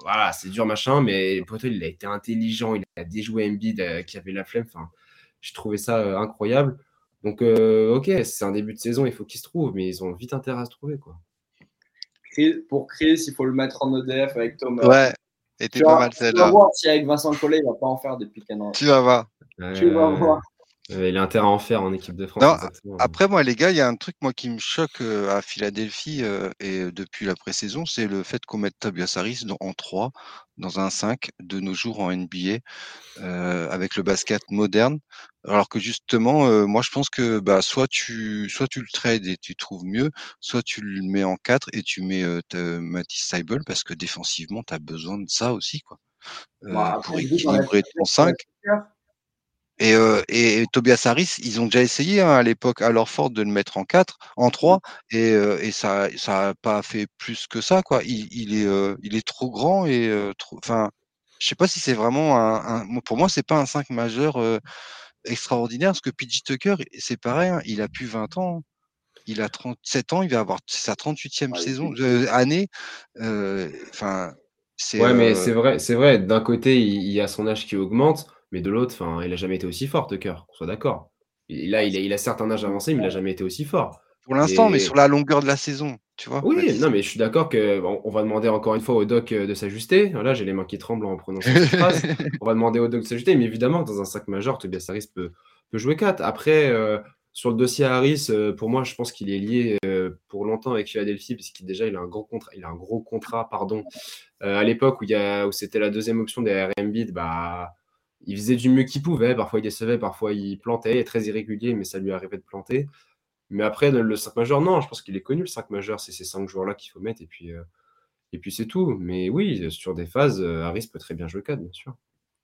voilà, c'est dur, machin, mais Potel, il a été intelligent, il a déjoué Embiid euh, qui avait la flemme. Enfin, j'ai trouvé ça incroyable. Donc, ok, c'est un début de saison, il faut qu'il se trouve, mais ils ont vite intérêt à se trouver. Quoi. Pour Chris, il faut le mettre en EDF avec Thomas. Ouais, et t'es pas mal celle-là. Tu vas voir si avec Vincent Collet, il va pas en faire des pick Tu vas voir. tu vas voir. Il a intérêt à en faire en équipe de France. après, moi, les gars, il y a un truc moi qui me choque euh, à Philadelphie euh, et depuis la pré-saison, c'est le fait qu'on mette Tobias Harris en 3 dans un 5 de nos jours en NBA euh, avec le basket moderne. Alors que justement, euh, moi je pense que bah, soit tu soit tu le trades et tu trouves mieux, soit tu le mets en 4 et tu mets euh, Matisse Seibel parce que défensivement, tu as besoin de ça aussi quoi. Euh, bah, pour équilibrer ton 5. Et, euh, et, Tobias Harris, ils ont déjà essayé hein, à l'époque à leur fort de le mettre en 4, en 3, et, euh, et ça ça a pas fait plus que ça. Quoi. Il, il est, euh, il est trop grand et trop. Enfin, je sais pas si c'est vraiment un, un, Pour moi, c'est pas un 5 majeur extraordinaire, parce que PJ Tucker, c'est pareil, hein, il a plus 20 ans. Il a 37 ans, il va avoir sa 38e saison, année. Enfin, c'est. Ouais, mais c'est vrai, c'est vrai. D'un côté, il, il, a son âge qui augmente. Mais de l'autre, il n'a jamais été aussi fort, Tucker, qu'on soit d'accord. Là, il a, il a certes un âge avancé, mais il n'a jamais été aussi fort. Pour l'instant, mais sur la longueur de la saison, tu vois. Oui, non, mais je suis d'accord que on va demander encore une fois au doc euh, de s'ajuster. Là, j'ai les mains qui tremblent en prononçant cette phrase. On va demander au doc de s'ajuster, mais évidemment, dans un sac majeur, Tobias Harris peut, peut jouer 4. Après, euh, sur le dossier Harris, euh, pour moi, je pense qu'il est lié pour longtemps avec Philadelphie, puisqu'il déjà il a un gros contrat, il a un gros contrat, pardon. à l'époque où, où c'était la deuxième option des RMB, bah il faisait du mieux qu'il pouvait. Parfois, il décevait, parfois, il plantait. Il est très irrégulier, mais ça lui arrivait de planter. Mais après, le 5 majeur, non, je pense qu'il est connu, le 5 majeur. C'est ces 5 joueurs-là qu'il faut mettre. Et puis, euh, et puis c'est tout. Mais oui, sur des phases, euh, Harris peut très bien jouer 4, bien sûr.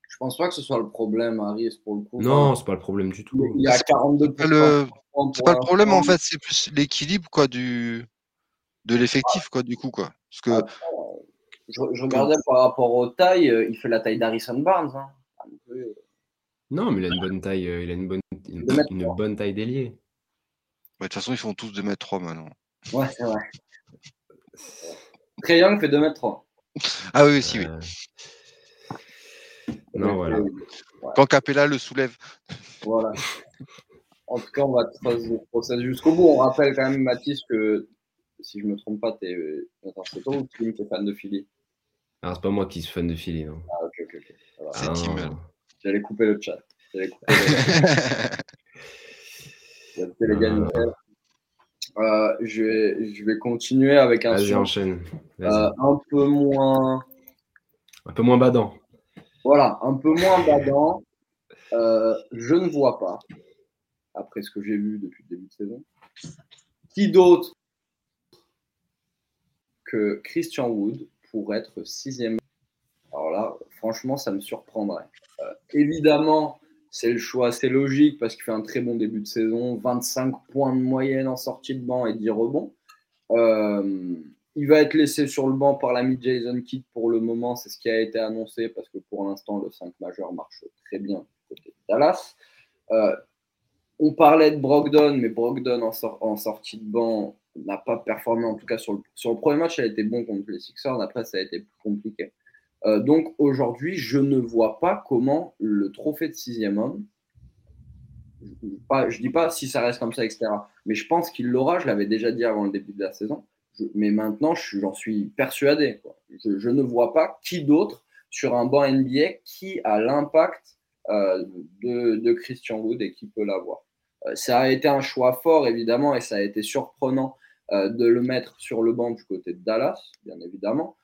Je pense pas que ce soit le problème, Harris, pour le coup. Non, c'est pas le problème du tout. Il a 42 C'est pas le, pas le problème, en fait. C'est plus l'équilibre quoi, du... de l'effectif, quoi, du coup. Quoi. Parce que... je, regardais par rapport aux tailles, euh, il fait la taille d'Harrison Barnes. Hein. Non, mais il a une bonne taille, euh, il a une bonne, une, bonne taille d'ailier. de toute façon, ils font tous 2m3 maintenant. Ouais, c'est vrai. Très Young fait 2m3. Ah oui, aussi, oui. Euh, non, voilà. Quand Capella le soulève. Voilà. En tout cas, on va tracer le process jusqu'au bout. On rappelle quand même, Mathis, que si je me trompe pas, t'es, attends, c'est toi ou qui est fan de Philly? Ah, c'est pas moi qui suis fan de Philly, non. Ah, C'est Ah, Tim. non. J'allais couper le chat. J'allais couper le... J'allais couper les gars, Euh. Euh, je, vais, je vais continuer avec un Vas-y, enchaîne. Euh, un peu moins. Un peu moins badant. Voilà, un peu moins badant. Euh, je ne vois pas, après ce que j'ai vu depuis le début de saison, qui d'autre que Christian Wood pour être sixième. Alors là, franchement, ça me surprendrait. Euh, évidemment, c'est le choix assez logique parce qu'il fait un très bon début de saison, 25 points de moyenne en sortie de banc et 10 rebonds. Euh, il va être laissé sur le banc par l'ami Jason Kidd pour le moment, c'est ce qui a été annoncé parce que pour l'instant, le 5 majeur marche très bien côté de Dallas. Euh, on parlait de Brogdon, mais Brogdon en, sor- en sortie de banc n'a pas performé, en tout cas sur le, premier match, il a été bon contre les Sixers, après ça a été plus compliqué. Euh, donc aujourd'hui, je ne vois pas comment le trophée de sixième homme, je ne dis pas si ça reste comme ça, etc. Mais je pense qu'il l'aura, je l'avais déjà dit avant le début de la saison. Mais maintenant, j'en suis persuadé. Je, ne vois pas qui d'autre sur un banc NBA qui a l'impact euh, de, Christian Wood et qui peut l'avoir. Euh, ça a été un choix fort, évidemment, et ça a été surprenant de le mettre sur le banc du côté de Dallas, bien évidemment,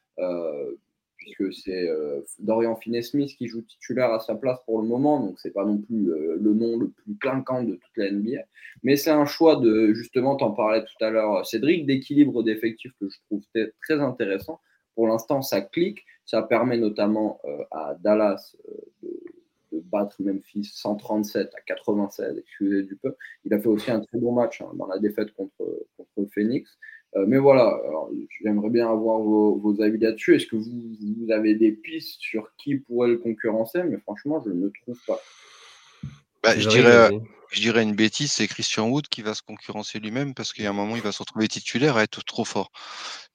puisque c'est euh, Dorian Finney-Smith qui joue titulaire à sa place pour le moment, donc c'est pas non plus euh, le nom le plus clinquant de toute la NBA. Mais c'est un choix de, justement, t'en parlais tout à l'heure, Cédric, d'équilibre d'effectifs que je trouve très intéressant. Pour l'instant, ça clique. Ça permet notamment euh, à Dallas de, de battre Memphis 137 à 96, excusez du peu. Il a fait aussi un très bon match hein, dans la défaite contre, contre Phoenix. Euh, mais voilà, j'aimerais bien avoir vos, vos avis là-dessus. Est-ce que vous, vous avez des pistes sur qui pourrait le concurrencer? Mais franchement, je ne trouve pas. Bah, je, dirais, je dirais une bêtise, c'est Christian Wood qui va se concurrencer lui-même parce qu'il y a un moment, il va se retrouver titulaire à être trop fort.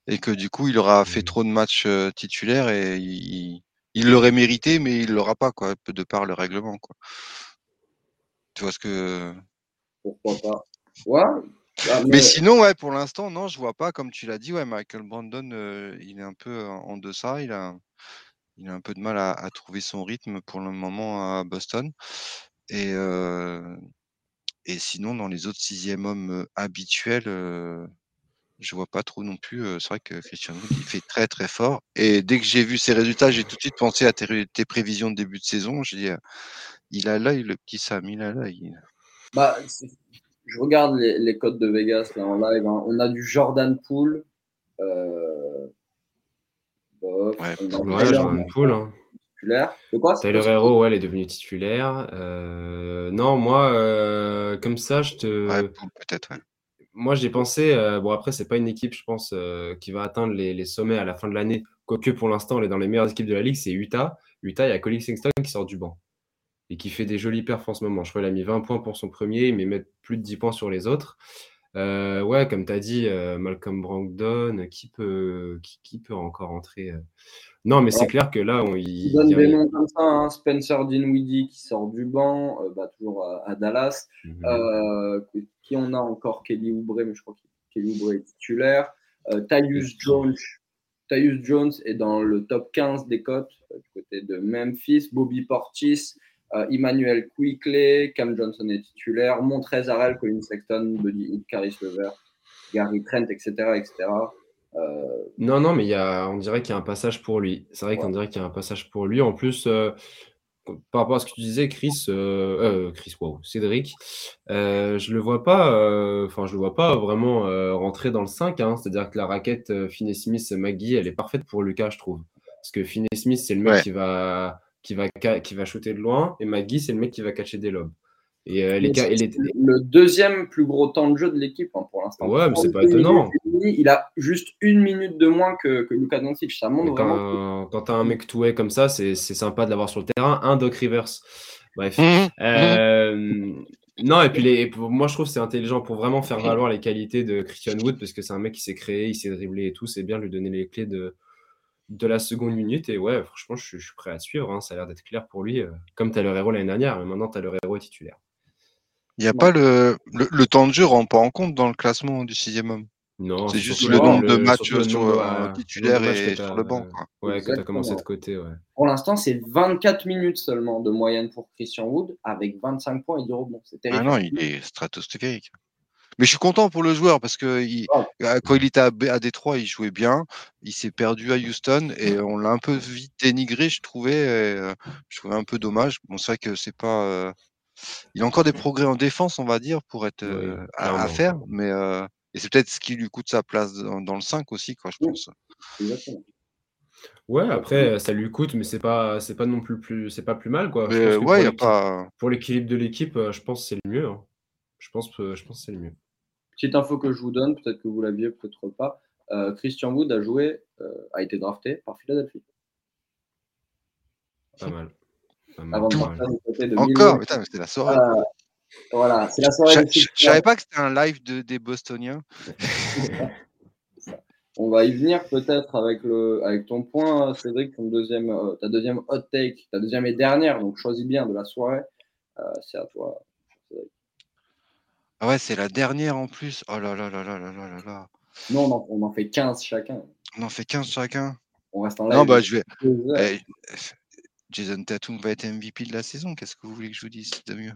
Et que du coup, il aura fait Mhm. trop de matchs euh, titulaires et il il l'aurait mérité, mais il l'aura pas, quoi, de par le règlement. Quoi. Tu vois ce que. Pourquoi pas Ouais. Ah, Mais sinon, ouais, pour l'instant, non, je vois pas. Comme tu l'as dit, ouais, Michael Brandon, euh, il est un peu en deçà. Il a, il a un peu de mal à, à trouver son rythme pour le moment à Boston. Et, euh, et sinon, dans les autres sixième hommes euh, habituels, euh, je vois pas trop non plus. euh, C'est vrai que Christian Wood, il fait très très fort. Et dès que j'ai vu ses résultats, j'ai tout de suite pensé à tes, ré- tes prévisions de début de saison. J'ai dit, euh, il a l'œil, le petit Sam, il a l'œil. Bah, je regarde les, les codes de Vegas là en live. hein. On a du Jordan Poole. Euh... bof. Ouais, On Jordan Poole. Hein. titulaire. De quoi? C'est Tyler possible Hero, ouais, elle est devenue titulaire. Euh, non, moi, euh, comme ça, je te. Ouais, peut-être, ouais. Moi, j'ai pensé, euh, bon, après, c'est pas une équipe, je pense, euh, qui va atteindre les, les sommets à la fin de l'année. Quoique, pour l'instant, elle est dans les meilleures équipes de la ligue, c'est Utah. Utah, il y a Colin Sexton qui sort du banc et qui fait des jolis perfs en ce moment. Je crois qu'il a mis 20 points pour son premier, mais met plus de 10 points sur les autres. Euh, ouais, comme tu as dit, euh, Malcolm Brogdon, qui peut, qui, qui peut encore entrer euh? Non, mais c'est clair que là, on, il, Il donne il y a- des noms comme ça. hein. Spencer Dinwiddie qui sort du banc, euh, bah, toujours à, à Dallas. Mhm. Qui on a encore? Kelly Oubre, mais je crois que Kelly Oubre est titulaire. Tyus Jones. Tyus Jones est dans le top 15 des cotes du côté de Memphis. Bobby Portis, Emmanuel Quickley, Cam Johnson est titulaire. Montrez Harrell, Colin Sexton, Buddy Hield, Caris Levert, Gary Trent, etc. etc. Euh, Non, non, mais il y a, on dirait qu'il y a un passage pour lui. C'est vrai qu'on dirait qu'il y a un passage pour lui. En plus, euh, par rapport à ce que tu disais, Chris, euh, euh, Chris, wow, Cédric, euh, je le vois pas, euh, enfin, je le vois pas vraiment euh, rentrer dans le 5. hein. C'est-à-dire que la raquette euh, Finney-Smith-Maggie, elle est parfaite pour Lucas, je trouve. Parce que Finney-Smith, c'est le mec Ouais. qui va, qui va, qui va shooter de loin, et Maggie, c'est le mec qui va catcher des lobes. Et euh, les, et les- le deuxième plus gros temps de jeu de l'équipe hein, pour l'instant. Ouais, mais c'est pas 32 étonnant. minutes Il a juste une minute de moins que, que Luka Doncic. Ça montre Mais vraiment. quand, quand tu as un mec toué comme ça, c'est c'est sympa de l'avoir sur le terrain. Un Doc Rivers. Bref. Mhm. Euh, non, et puis les, pour- moi je trouve que c'est intelligent pour vraiment faire valoir les qualités de Christian Wood parce que c'est un mec qui s'est créé, il s'est dribblé et tout. C'est bien de lui donner les clés de, de la seconde minute. Et ouais, franchement, je, suis- je suis prêt à suivre. hein. Ça a l'air d'être clair pour lui. euh, comme Tyler Hero l'année dernière, mais maintenant Tyler Hero est titulaire. Il n'y a pas le, le, le temps de jeu rend pas en compte dans le classement du sixième homme. Non, c'est juste le nombre de matchs sur un titulaire et sur le banc. Ouais, que tu as commencé de côté. Ouais. Pour l'instant, c'est 24 minutes seulement de moyenne pour Christian Wood avec 25 points et 10 rebonds. C'est terrible. Ah non, il est stratosphérique. Mais je suis content pour le joueur parce que euh, quand il était à, Détroit, il jouait bien. Il s'est perdu à Houston et on l'a un peu vite dénigré, je trouvais. Euh, je trouvais un peu dommage. Bon, c'est vrai que c'est pas. Euh, il a encore des progrès en défense, on va dire, pour être à, faire, mais et c'est peut-être ce qui lui coûte sa place dans, le 5 aussi, quoi, je pense. Ouais, après, ça lui coûte, mais c'est pas, c'est pas non plus, plus c'est pas plus mal, quoi. ouais, pour, pas... pour l'équilibre de l'équipe, je pense que c'est le mieux. Hein. Je pense, je pense que c'est le mieux. Petite info que je vous donne, peut-être que vous l'aviez, peut-être pas. Euh, Christian Wood a joué, euh, a été drafté par Philadelphie. Pas mal. Avant de partir du côté de Encore, mais c'est la soirée. Euh, voilà, c'est la soirée. Je, ne savais pas que c'était un live de, des Bostoniens. On va y venir peut-être avec, le, avec ton point, Cédric, ton deuxième, ta deuxième hot take, ta deuxième et dernière, donc choisis bien de la soirée. c'est à toi. Ah ouais, c'est la dernière en plus. Oh là là là là là là là Non, on en fait 15 chacun. On en fait 15 chacun. On reste en live. Non, bah je vais. Eh, Jason Tatum va être MVP de la saison. Qu'est-ce que vous voulez que je vous dise de mieux?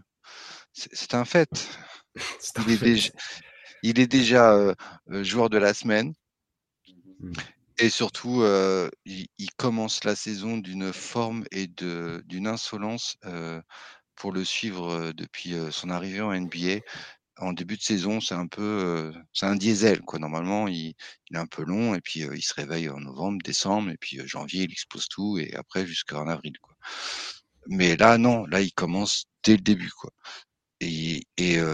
C'est un fait. il, Est déjà, il, Est déjà, euh, euh, joueur de la semaine. Mmh. Et surtout, euh, il, commence la saison d'une forme et d'une insolence pour le suivre depuis son arrivée en NBA en début de saison, c'est un peu, c'est un diesel quoi. Normalement, il, est un peu long et puis il se réveille en novembre, décembre et puis janvier, il explose tout et après jusqu'en avril. Mais là, non, là, il commence dès le début quoi. Et,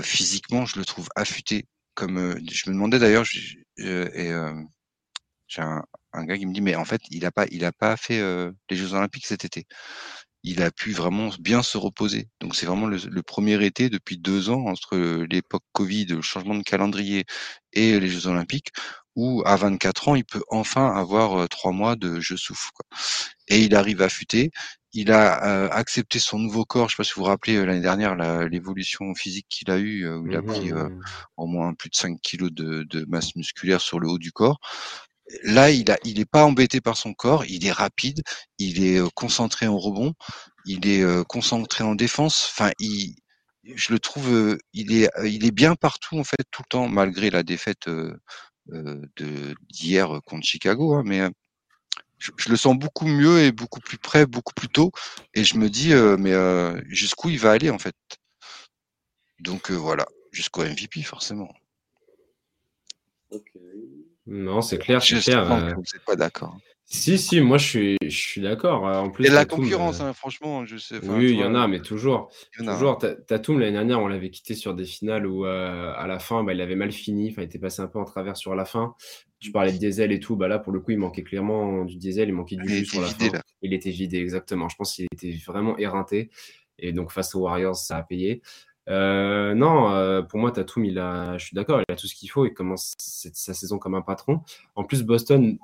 physiquement, je le trouve affûté. Comme je me demandais d'ailleurs, j'ai un, un, gars qui me dit, mais en fait, il a pas, il a pas fait les Jeux Olympiques cet été il a pu vraiment bien se reposer. Donc c'est vraiment le, premier été depuis deux ans entre l'époque Covid, le changement de calendrier et les Jeux Olympiques, où à 24 ans, il peut enfin avoir euh, trois mois de je souffle. Quoi. Et il arrive à futer. Il a euh, accepté son nouveau corps. Je sais pas si vous vous rappelez euh, l'année dernière l'évolution physique qu'il a eue, où il a pris mmh au moins plus de 5 kilos de, de, masse musculaire sur le haut du corps là, il a, il pas embêté par son corps, il est rapide, il est euh, concentré en rebond, il est euh, concentré en défense. Enfin, il, je le trouve, euh, il est, il est bien partout en fait tout le temps, malgré la défaite de d'hier contre Chicago. Hein, mais je, le sens beaucoup mieux et beaucoup plus près, beaucoup plus tôt. Et je me dis, mais jusqu'où il va aller en fait? Donc voilà, jusqu'au MVP forcément. Non, c'est clair, c'est clair. Euh... Vous n'êtes pas d'accord. Si, si, moi je suis, je suis d'accord. En plus, il y a de la concurrence, hein, franchement. Je sais, oui, il y en a, mais toujours. toujours. Tatum, l'année dernière, on l'avait quitté sur des finales où euh, à la fin, bah, il avait mal fini. Enfin, il était passé un peu en travers sur la fin. Tu parlais de diesel et tout. Bah, là, pour le coup, il manquait clairement du diesel, il manquait du jus sur la fin. Il était vidé, exactement. Je pense qu'il était vraiment éreinté. Et donc, face aux Warriors, ça a payé. Euh, non, euh, pour moi, Tatum, je suis d'accord, il a tout ce qu'il faut. Il commence sa saison comme un patron. En plus, Boston,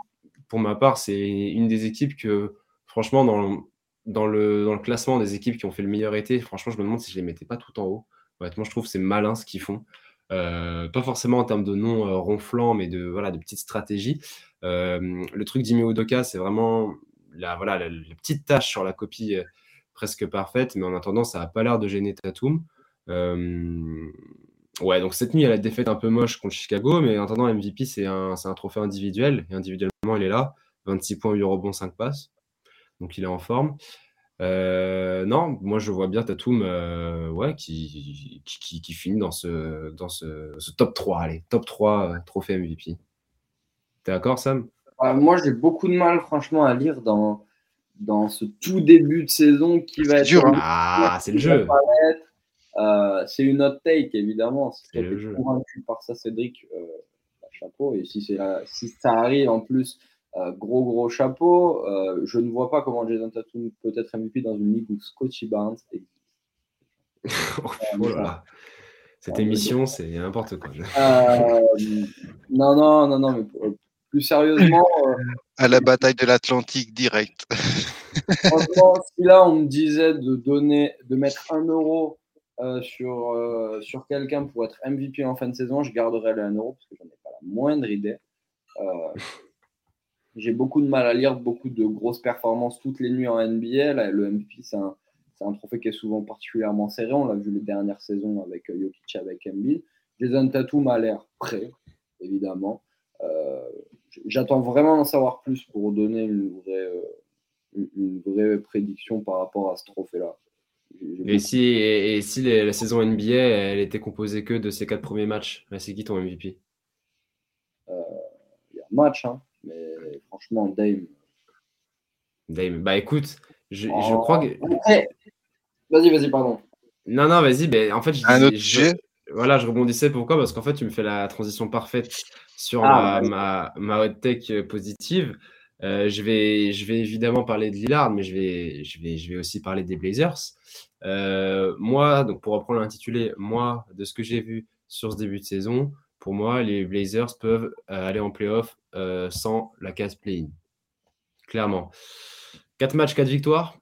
pour ma part, c'est une des équipes que, franchement, dans, le, classement des équipes qui ont fait le meilleur été, franchement, je me demande si je les mettais pas tout en haut. Honnêtement, je trouve que c'est malin ce qu'ils font. Euh, pas forcément en termes de noms ronflants, mais de, voilà, de petites stratégies. le truc d'Imi Udoka, c'est vraiment la, voilà, la, petite tâche sur la copie presque parfaite, mais en attendant, ça n'a pas l'air de gêner Tatum. Euh, ouais, donc cette nuit, elle a défaite un peu moche contre Chicago, mais en attendant, MVP, c'est un, un, trophée individuel. Et individuellement, il est là. 26 points, 8 rebonds, 5 passes. Donc il est en forme. Euh, non, moi je vois bien Tatum euh, ouais, qui, qui, qui, finit dans, ce, dans ce, ce, top 3. Allez, top 3 euh, trophée MVP. T'es d'accord, Sam? Moi j'ai beaucoup de mal, franchement, à lire dans, dans ce tout début de saison qui va être. Dur, hein. Ah, c'est le jeu. Euh, c'est une hot take, évidemment. Si tu es convaincu par ça, Cédric, euh, bah, chapeau. Et si, si ça arrive en plus, euh, gros, gros chapeau. je ne vois pas comment Jason Tatum peut être MVP dans une ligue où Scotty Barnes existe. oh Cette émission, c'est n'importe quoi. non, non, non, non, mais plus sérieusement. à la bataille de l'Atlantique direct. Franchement, si là on me disait de donner, de mettre un euro euh, sur, euh, sur quelqu'un pour être MVP en fin de saison, je garderai le 1 euro parce que j'en ai pas la moindre idée. J'ai beaucoup de mal à lire beaucoup de grosses performances toutes les nuits en NBA. le MVP, c'est un, un, trophée qui est souvent particulièrement serré. On l'a vu les dernières saisons avec Jokic, avec Embiid. Jason Tatum a l'air prêt, évidemment. J'attends vraiment d'en savoir plus pour donner une vraie, une vraie prédiction par rapport à ce trophée-là. Et si, et, si la saison NBA, elle était composée que de ces quatre premiers matchs, c'est qui ton MVP Il y a un match, hein, mais franchement, Dame. Dame, bah écoute, je, oh. crois que. Vas-y, vas-y, pardon. Non, non, vas-y. Ben, en fait, je, un autre sujet? voilà, je rebondissais. Pourquoi? Parce qu'en fait, tu me fais la transition parfaite sur ah, ma, ma, hot tech positive. Euh, je, vais, je vais évidemment parler de Lillard, mais je vais, je vais, je vais aussi parler des Blazers. Euh, moi, donc pour reprendre l'intitulé, moi, de ce que j'ai vu sur ce début de saison, pour moi, les Blazers peuvent euh, aller en playoff sans la case play-in. Clairement. 4 matchs, 4 victoires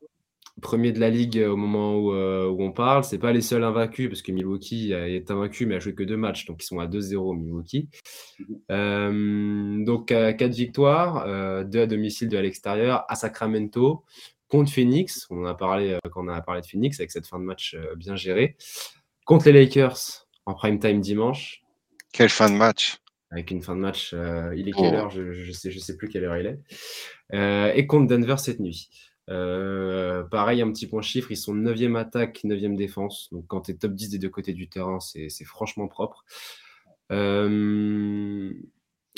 premier de la ligue euh, au moment où, euh, où on parle. C'est pas les seuls invaincus parce que Milwaukee est invaincu mais a joué que deux matchs, donc ils sont à 2-0 Milwaukee. Euh, donc quatre victoires, deux à domicile, deux à l'extérieur, à Sacramento contre Phoenix. On en a parlé quand on a parlé de Phoenix avec cette fin de match bien gérée. Contre les Lakers en prime time dimanche. Quelle fin de match avec une fin de match, il est quelle oh. heure? Je, je, sais, je sais plus quelle heure il est. et contre Denver cette nuit. Euh, pareil, un petit point chiffre, ils sont 9e attaque, 9e défense. Donc quand tu es top 10 des deux côtés du terrain, c'est franchement propre. Euh,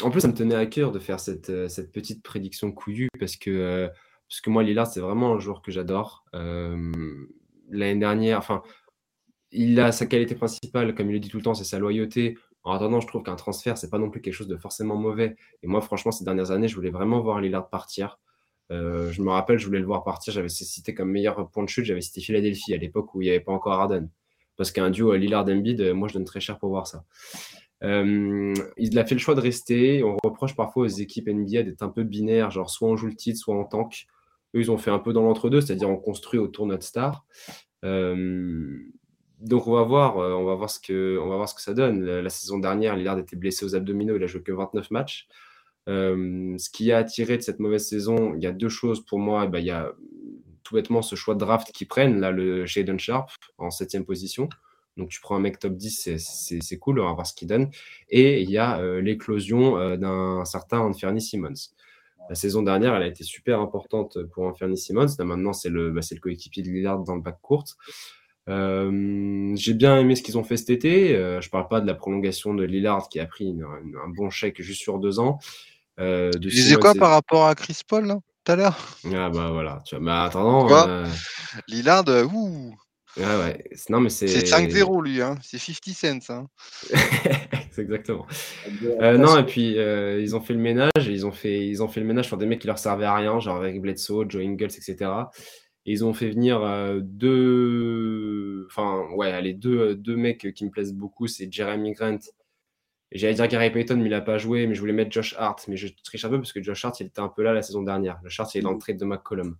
en plus, ça me tenait à cœur de faire cette, euh, petite prédiction couillue parce que, parce que moi, Lillard, c'est vraiment un joueur que j'adore. L'année dernière, enfin, il a sa qualité principale, comme il le dit tout le temps, c'est sa loyauté. En attendant, je trouve qu'un transfert, c'est pas non plus quelque chose de forcément mauvais. Et moi, franchement, ces dernières années, je voulais vraiment voir Lillard partir. Euh, je me rappelle, je voulais le voir partir. J'avais cité comme meilleur point de chute, j'avais cité Philadelphie à l'époque où il n'y avait pas encore Harden. Parce qu'un duo Lillard-Embiid, euh, moi je donne très cher pour voir ça. Euh, il a fait le choix de rester. On reproche parfois aux équipes NBA d'être un peu binaires, genre soit on joue le titre, soit en tank. Eux, ils ont fait un peu dans l'entre-deux, c'est-à-dire on construit autour de notre star. donc on va voir, on va voir ce que, on va voir ce que ça donne. La, saison dernière, Lillard était blessé aux abdominaux, il a joué que 29 matchs. Euh, ce qui a attiré de cette mauvaise saison, il y a deux choses pour moi. Bah, il y a tout bêtement ce choix de draft qu'ils prennent, là, le Shaden Sharp en septième position. Donc tu prends un mec top 10, c'est cool, on va voir ce qu'il donne. Et il y a euh, l'éclosion euh, d'un certain Anthony Simmons. La saison dernière, elle a été super importante pour Anthony Simmons. Là, maintenant, c'est le, bah, coéquipier de Lillard dans le bac court. J'ai bien aimé ce qu'ils ont fait cet été. je parle pas de la prolongation de Lillard qui a pris un bon chèque juste sur deux ans. Euh, tu disais quoi par rapport à Chris Paul tout à l'heure? Ah bah voilà, tu vois. Mais attends, euh... Lillard, euh, ouh Ouais, ouais. Non, mais c'est... c'est 5-0 lui, hein. c'est 50 cents. Hein. c'est exactement. Euh, non, et puis ils ont fait le ménage, et ils ont fait, ils ont fait le ménage sur des mecs qui leur servaient à rien, genre avec Bledsoe, Joe Ingles, etc. Et ils ont fait venir deux, enfin ouais, les deux, deux mecs qui me plaisent beaucoup, c'est Jeremy Grant J'allais dire Gary Payton, mais il n'a pas joué, mais je voulais mettre Josh Hart. Mais je triche un peu parce que Josh Hart, il était un peu là la saison dernière. Josh Hart, il est dans le trade de McCollum.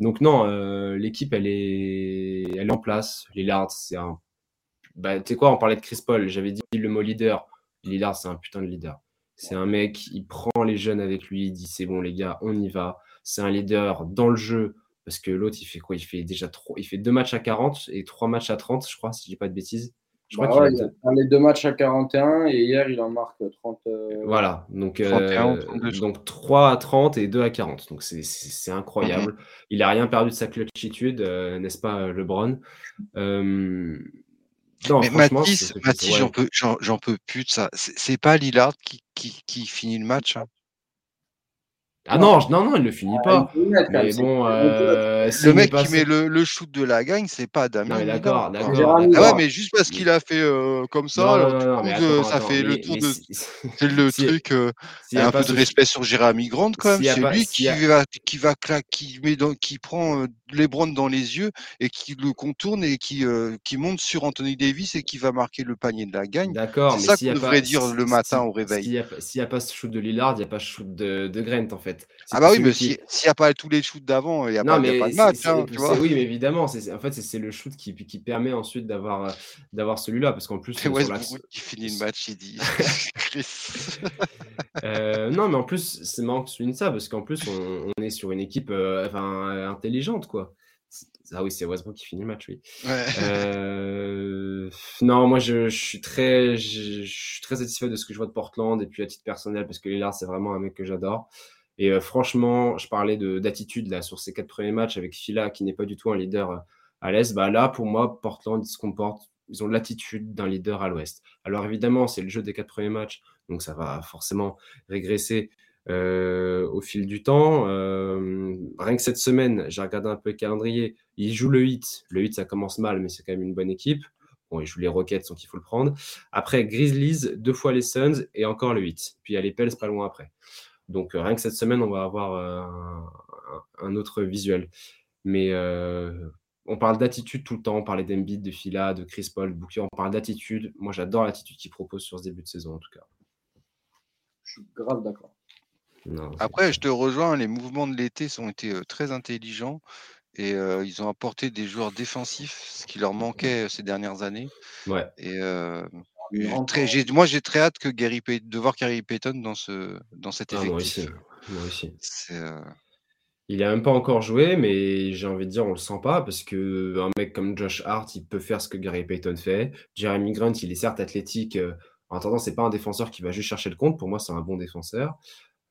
Donc non, euh, l'équipe, elle est... elle est en place. Lillard, c'est un... Bah, tu sais quoi, on parlait de Chris Paul. J'avais dit le mot leader. Lillard, c'est un putain de leader. C'est un mec, il prend les jeunes avec lui, il dit c'est bon les gars, on y va. C'est un leader dans le jeu. Parce que l'autre, il fait quoi? Il fait déjà trop. Il fait deux matchs à 40 et trois matchs à 30, je crois, si je dis pas de bêtises. Je crois bah qu'il a les deux matchs à 41 et hier il en marque 30. Euh, voilà, donc, euh, donc 3 à 30 et 2 à 40. Donc c'est incroyable. Mhm. Il n'a rien perdu de sa clutchitude, euh, n'est-ce pas, LeBron? Euh... non, Mais Mathis, Mathis j'en peux, peux, plus de ça. C'est pas Lillard qui, qui, qui, finit le match. Hein. Ah non, non, non, il ne finit pas. mais bon, euh, le mec qui met le, le, shoot de la gagne, c'est pas Damien. D'accord, d'accord. Ah ouais, mais juste parce qu'il a fait euh, comme ça, non, non, ça fait le tour de. C'est le truc. Euh, y a un peu de respect sur Jérémy Grande quand même. c'est lui qui, va, qui va qui met dans, qui prend Lebron dans les yeux et qui le contourne et qui, qui monte sur Anthony Davis et qui va marquer le panier de la gagne. D'accord. C'est ça qu'on devrait dire le matin au réveil. S'il n'y a pas ce shoot de Lillard, il n'y a pas ce shoot de Grant en fait. Ah bah oui, mais s'il n'y a pas tous les shoots d'avant, il n'y a, pas de match. Hein, oui, mais évidemment, en fait, c'est le shoot qui, qui permet ensuite d'avoir celui-là. Parce qu'en plus, c'est Westbrook qui finit le match, il dit. Euh, non, mais en plus, c'est marrant que tu soulignes ça, parce qu'en plus, on, est sur une équipe euh, enfin, intelligente, quoi. Ah oui, c'est Westbrook qui finit le match, oui. non, moi, je, suis très, je, suis très satisfait de ce que je vois de Portland, et puis à titre personnel, parce que Lillard, c'est vraiment un mec que j'adore. Et franchement, je parlais d'attitude sur ces quatre premiers matchs avec Fila, qui n'est pas du tout un leader à l'Est. Bah, là, pour moi, Portland, se comporte ils ont l'attitude d'un leader à l'ouest. Alors évidemment, c'est le jeu des quatre premiers matchs, donc ça va forcément régresser euh, au fil du temps. Euh, rien que cette semaine, j'ai regardé un peu le calendrier. Ils jouent le 8. Le 8, ça commence mal, mais c'est quand même une bonne équipe. Bon, ils jouent les Rockets, donc il faut le prendre. Après, Grizzlies, deux fois les Suns et encore le 8. Puis il y a les Pels pas loin après. Donc rien que cette semaine, on va avoir euh, un, autre visuel. Mais on parle d'attitude tout le temps. On parlait d'Embiid, de Fila, de Chris Paul, de Booker. On parle d'attitude. Moi, j'adore l'attitude qu'il propose sur ce début de saison, en tout cas. Je suis grave d'accord. Après, je te rejoins. Les mouvements de l'été ont été euh, très intelligents et euh, ils ont apporté des joueurs défensifs, ce qui leur manquait euh, ces dernières années. Ouais. Et moi, j'ai très hâte que Gary de voir Gary Payton dans ce dans cet effectif. Ah, moi aussi. Moi aussi. Il a même pas encore joué, mais j'ai envie de dire, on le sent pas parce que un mec comme Josh Hart, il peut faire ce que Gary Payton fait. Jeremy Grant, il est certes athlétique. Euh, en attendant, c'est pas un défenseur qui va juste chercher le compte. Pour moi, c'est un bon défenseur.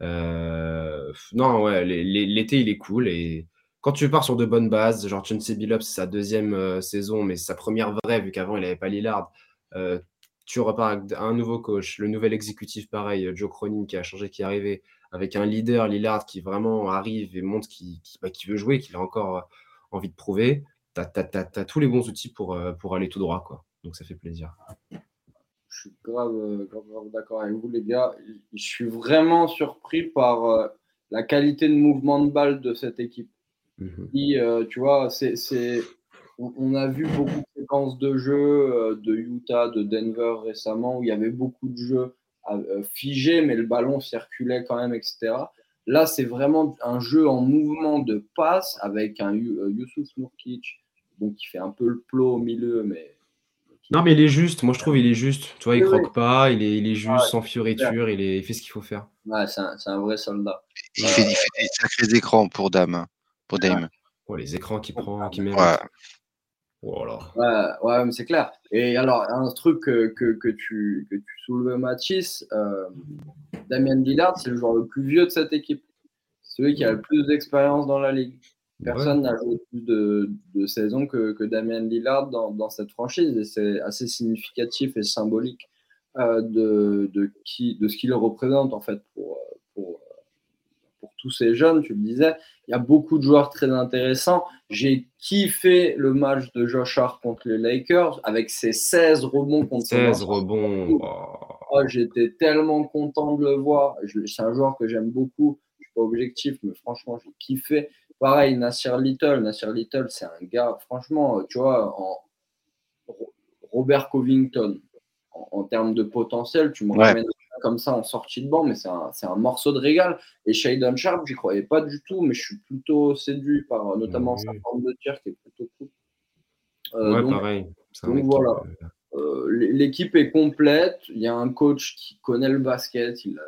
Euh, non, ouais, l'été, il est cool. Et quand tu pars sur de bonnes bases, genre Chauncey Billups, c'est sa deuxième euh, saison, mais sa première vraie, vu qu'avant, il avait pas Lillard. Tu repars avec un nouveau coach, le nouvel exécutif, pareil, Joe Cronin qui a changé, qui est arrivé avec un leader, Lillard, qui vraiment arrive et montre qu'il bah, veut jouer, qu'il a encore euh, envie de prouver, tu as, tous les bons outils pour, euh, pour aller tout droit. Quoi. Donc ça fait plaisir. Je suis grave, euh, d'accord avec vous, les gars. Je suis vraiment surpris par la qualité de mouvement de balle de cette équipe. Mhm. tu vois, c'est, on, a vu beaucoup de séquences de jeu de Utah, de Denver récemment, où il y avait beaucoup de jeux euh, figé, mais le ballon circulait quand même, etc. Là, c'est vraiment un jeu en mouvement de passe avec un euh, Youssouf Nourkic, donc qui fait un peu le plot au milieu, mais. Non, mais il est juste. Moi, je trouve il est juste. Tu vois, il croque pas, il est, il est juste, sans fioriture, il, est, il fait ce qu'il faut faire. Ouais, c'est un, un, vrai soldat. Il, fait, il, fait, des sacrés écrans pour Dame. Pour Dame. Ouais. les écrans qu'il prend, qu'il met. Voilà. Ouais, mais c'est clair. Et alors, un truc que, que, tu, que tu soulevais, Mathis, euh, Damien Lillard, c'est le joueur le plus vieux de cette équipe. Celui qui a le plus d'expérience dans la ligue. Personne n'a joué plus de, de saisons que, que Damien Lillard dans, dans cette franchise. Et c'est assez significatif et symbolique euh, de, de, qui, de ce qu'il représente, en fait, pour tous ces jeunes, tu le disais. Il y a beaucoup de joueurs très intéressants. J'ai kiffé le match de Josh Hart contre les Lakers avec ses 16 rebonds contre 16 rebonds. Oh. J'étais tellement content de le voir. C'est un joueur que j'aime beaucoup. Je suis pas objectif, mais franchement, j'ai kiffé. Pareil, Nasir Little. Nasir Little, c'est un gars, franchement, tu vois, en Robert Covington, en, termes de potentiel, tu me ramènes comme ça en sortie de banc, mais c'est un, un, morceau de régal. Et Shadon Sharp, j'y croyais pas du tout, mais je suis plutôt séduit par euh, notamment sa forme de tir qui est plutôt cool. Euh, ouais, donc, pareil. Donc voilà. Euh, l'équipe est complète. Il y a un coach qui connaît le basket. Il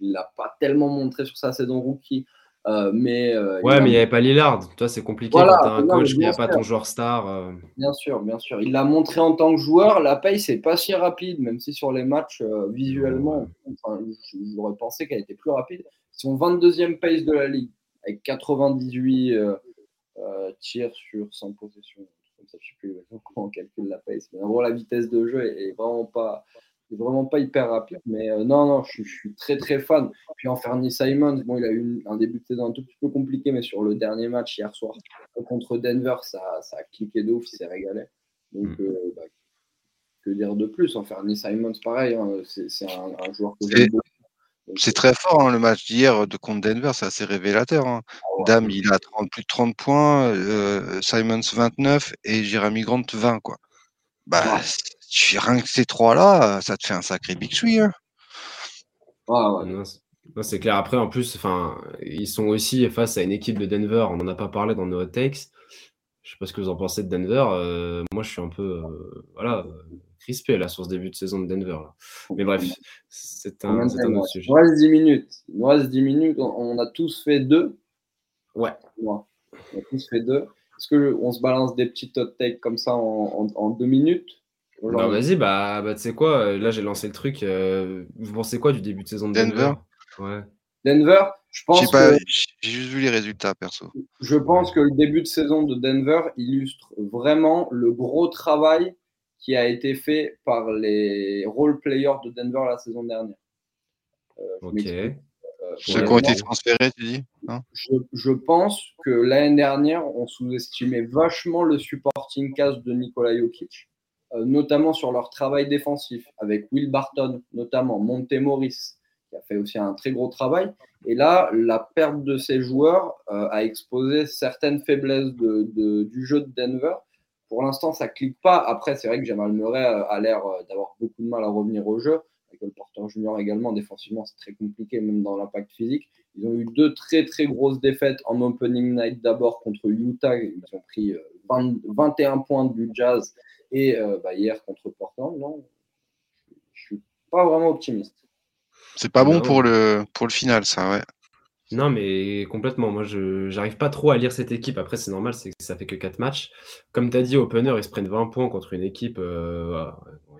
l'a pas tellement montré sur sa saison rookie. Euh, mais, euh, ouais, mais il n'y avait pas Lillard. Toi, c'est compliqué quand tu as un coach qui n'a pas ton joueur star. Euh. Bien sûr, bien sûr. Il l'a montré en tant que joueur. La paye, c'est pas si rapide, même si sur les matchs, visuellement, j'aurais pensé qu'elle était plus rapide. Son 22e pace de la ligue, avec 98 tirs sur 100 possessions. Comme ça, je sais plus comment on calcule la pace. Mais en gros, la vitesse de jeu est vraiment pas vraiment pas hyper rapide, mais euh, non, non, je, suis très très fan. Puis en Fernie Simons, bon, il a eu un début de saison un tout petit peu compliqué, mais sur le dernier match hier soir contre Denver, ça, ça a cliqué de ouf, il s'est régalé. Donc, mm. euh, bah, que dire de plus? En Fernie Simons, pareil, hein, c'est un, joueur que j'aime beaucoup. C'est très fort hein, le match d'hier de contre Denver, c'est assez révélateur. Hein. Ah Dame, il a 30, plus de 30 points, euh, Simons 29 et Jeremy Grant 20. Quoi. Bah, rien que ces trois-là, ça te fait un sacré big sweep. Hein. c'est clair. Après, en plus, enfin, ils sont aussi face à une équipe de Denver. On n'en a pas parlé dans nos takes. Je sais pas ce que vous en pensez de Denver. Euh, moi, je suis un peu, euh, voilà. crispé là sur ce début de saison de Denver. Mais bref, c'est un, un, autre sujet. Il nous reste 10 minutes. Il nous reste 10 minutes. On, a tous fait deux. Ouais. On a tous fait deux. Est-ce qu'on se balance des petits hot takes comme ça en, en, deux minutes? Bah, Vas-y, bah, bah tu sais quoi, là j'ai lancé le truc. Euh, vous pensez quoi du début de saison de Denver, Denver Ouais. Denver, je pense J'ai juste vu les résultats, perso. Je pense que le début de saison de Denver illustre vraiment le gros travail qui a été fait par les role players de Denver la saison dernière. Euh, ok. Euh, Ceux qui ont été transférés, tu dis je, je, pense que l'année dernière, on sous-estimait vachement le supporting cast de Nikola Jokic, euh, notamment sur leur travail défensif, avec Will Barton, notamment Monte Morris, qui a fait aussi un très gros travail. Et là, la perte de ces joueurs euh, a exposé certaines faiblesses de, du jeu de Denver. Pour l'instant, ça clique pas. Après, c'est vrai que Jamal Murray euh, a l'air euh, d'avoir beaucoup de mal à revenir au jeu. Avec le porteur junior également, défensivement, c'est très compliqué, même dans l'impact physique. Ils ont eu deux très très grosses défaites en opening night d'abord contre Utah. Ils ont pris 21 points du Jazz et bah, hier contre Portland. Non, je suis pas vraiment optimiste. C'est pas bon pour le, pour le final, ça, ouais. Non, mais complètement. Moi, je n'arrive pas trop à lire cette équipe. Après, c'est normal, c'est que ça fait que 4 matchs. Comme tu as dit, Opener, ils se prennent 20 points contre une équipe. Euh,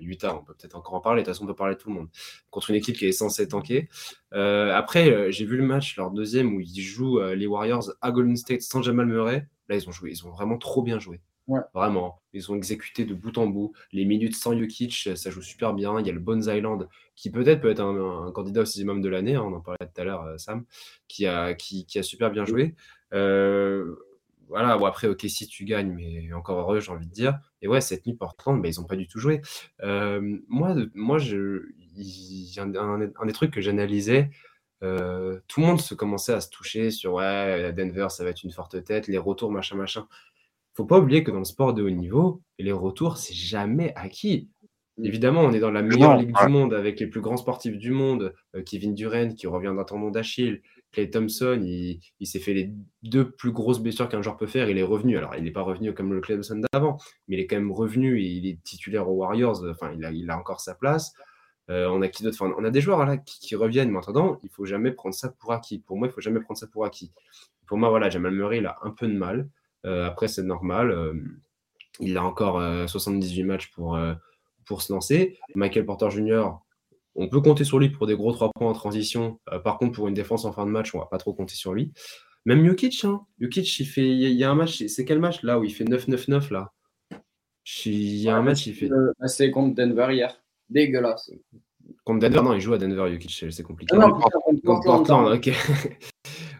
Utah, on peut peut-être encore en parler. De toute façon, on peut parler de tout le monde. Contre une équipe qui est censée tanker. Euh, après, euh, j'ai vu le match, leur deuxième, où ils jouent euh, les Warriors à Golden State sans Jamal Murray. Là, ils ont joué. Ils ont vraiment trop bien joué. Vraiment, ils ont exécuté de bout en bout. Les minutes sans Jokic, ça joue super bien. Il y a le Bones Island, qui peut-être peut être un, candidat au sixième de l'année, hein, on en parlait tout à l'heure, euh, Sam, qui a, qui, a super bien joué. Euh, voilà, ou après, ok, si tu gagnes, mais encore heureux, j'ai envie de dire. Et ouais, cette nuit Portland, bah, ils n'ont pas du tout joué. Euh, moi, moi je, un, des trucs que j'analysais, tout le monde se commençait à se toucher sur ouais, Denver, ça va être une forte tête, les retours, machin, machin faut pas oublier que dans le sport de haut niveau, les retours, c'est jamais acquis. Mm. Évidemment, on est dans la meilleure ligue du monde avec les plus grands sportifs du monde. Euh, Kevin Durant qui revient d'un tendon d'Achille. Clay Thompson, il, s'est fait les deux plus grosses blessures qu'un joueur peut faire. Il est revenu. Alors, il n'est pas revenu comme le Clay Thompson d'avant, mais il est quand même revenu et il est titulaire aux Warriors. Enfin, il a, il a encore sa place. Euh, on a qui d'autre? On a des joueurs là qui, reviennent. Maintenant, il faut jamais prendre ça pour acquis. Pour moi, il faut jamais prendre ça pour acquis. Pour moi, voilà, Jamal Murray, il a un peu de mal. Euh, après, c'est normal. Euh, il a encore 78 euh, matchs pour, pour se lancer. Michael Porter Jr., on peut compter sur lui pour des gros 3 points en transition. par contre, pour une défense en fin de match, on va pas trop compter sur lui. Même Jokic, hein. Jokic, il fait, il y a un match, c'est quel match là où il fait 9-9-9 là? Il y a un match, il fait. Bah, c'est contre Denver hier. Dégueulasse. Contre Denver, non, il joue à Denver, Jokic, c'est compliqué. Ah non, contre Portland, ok.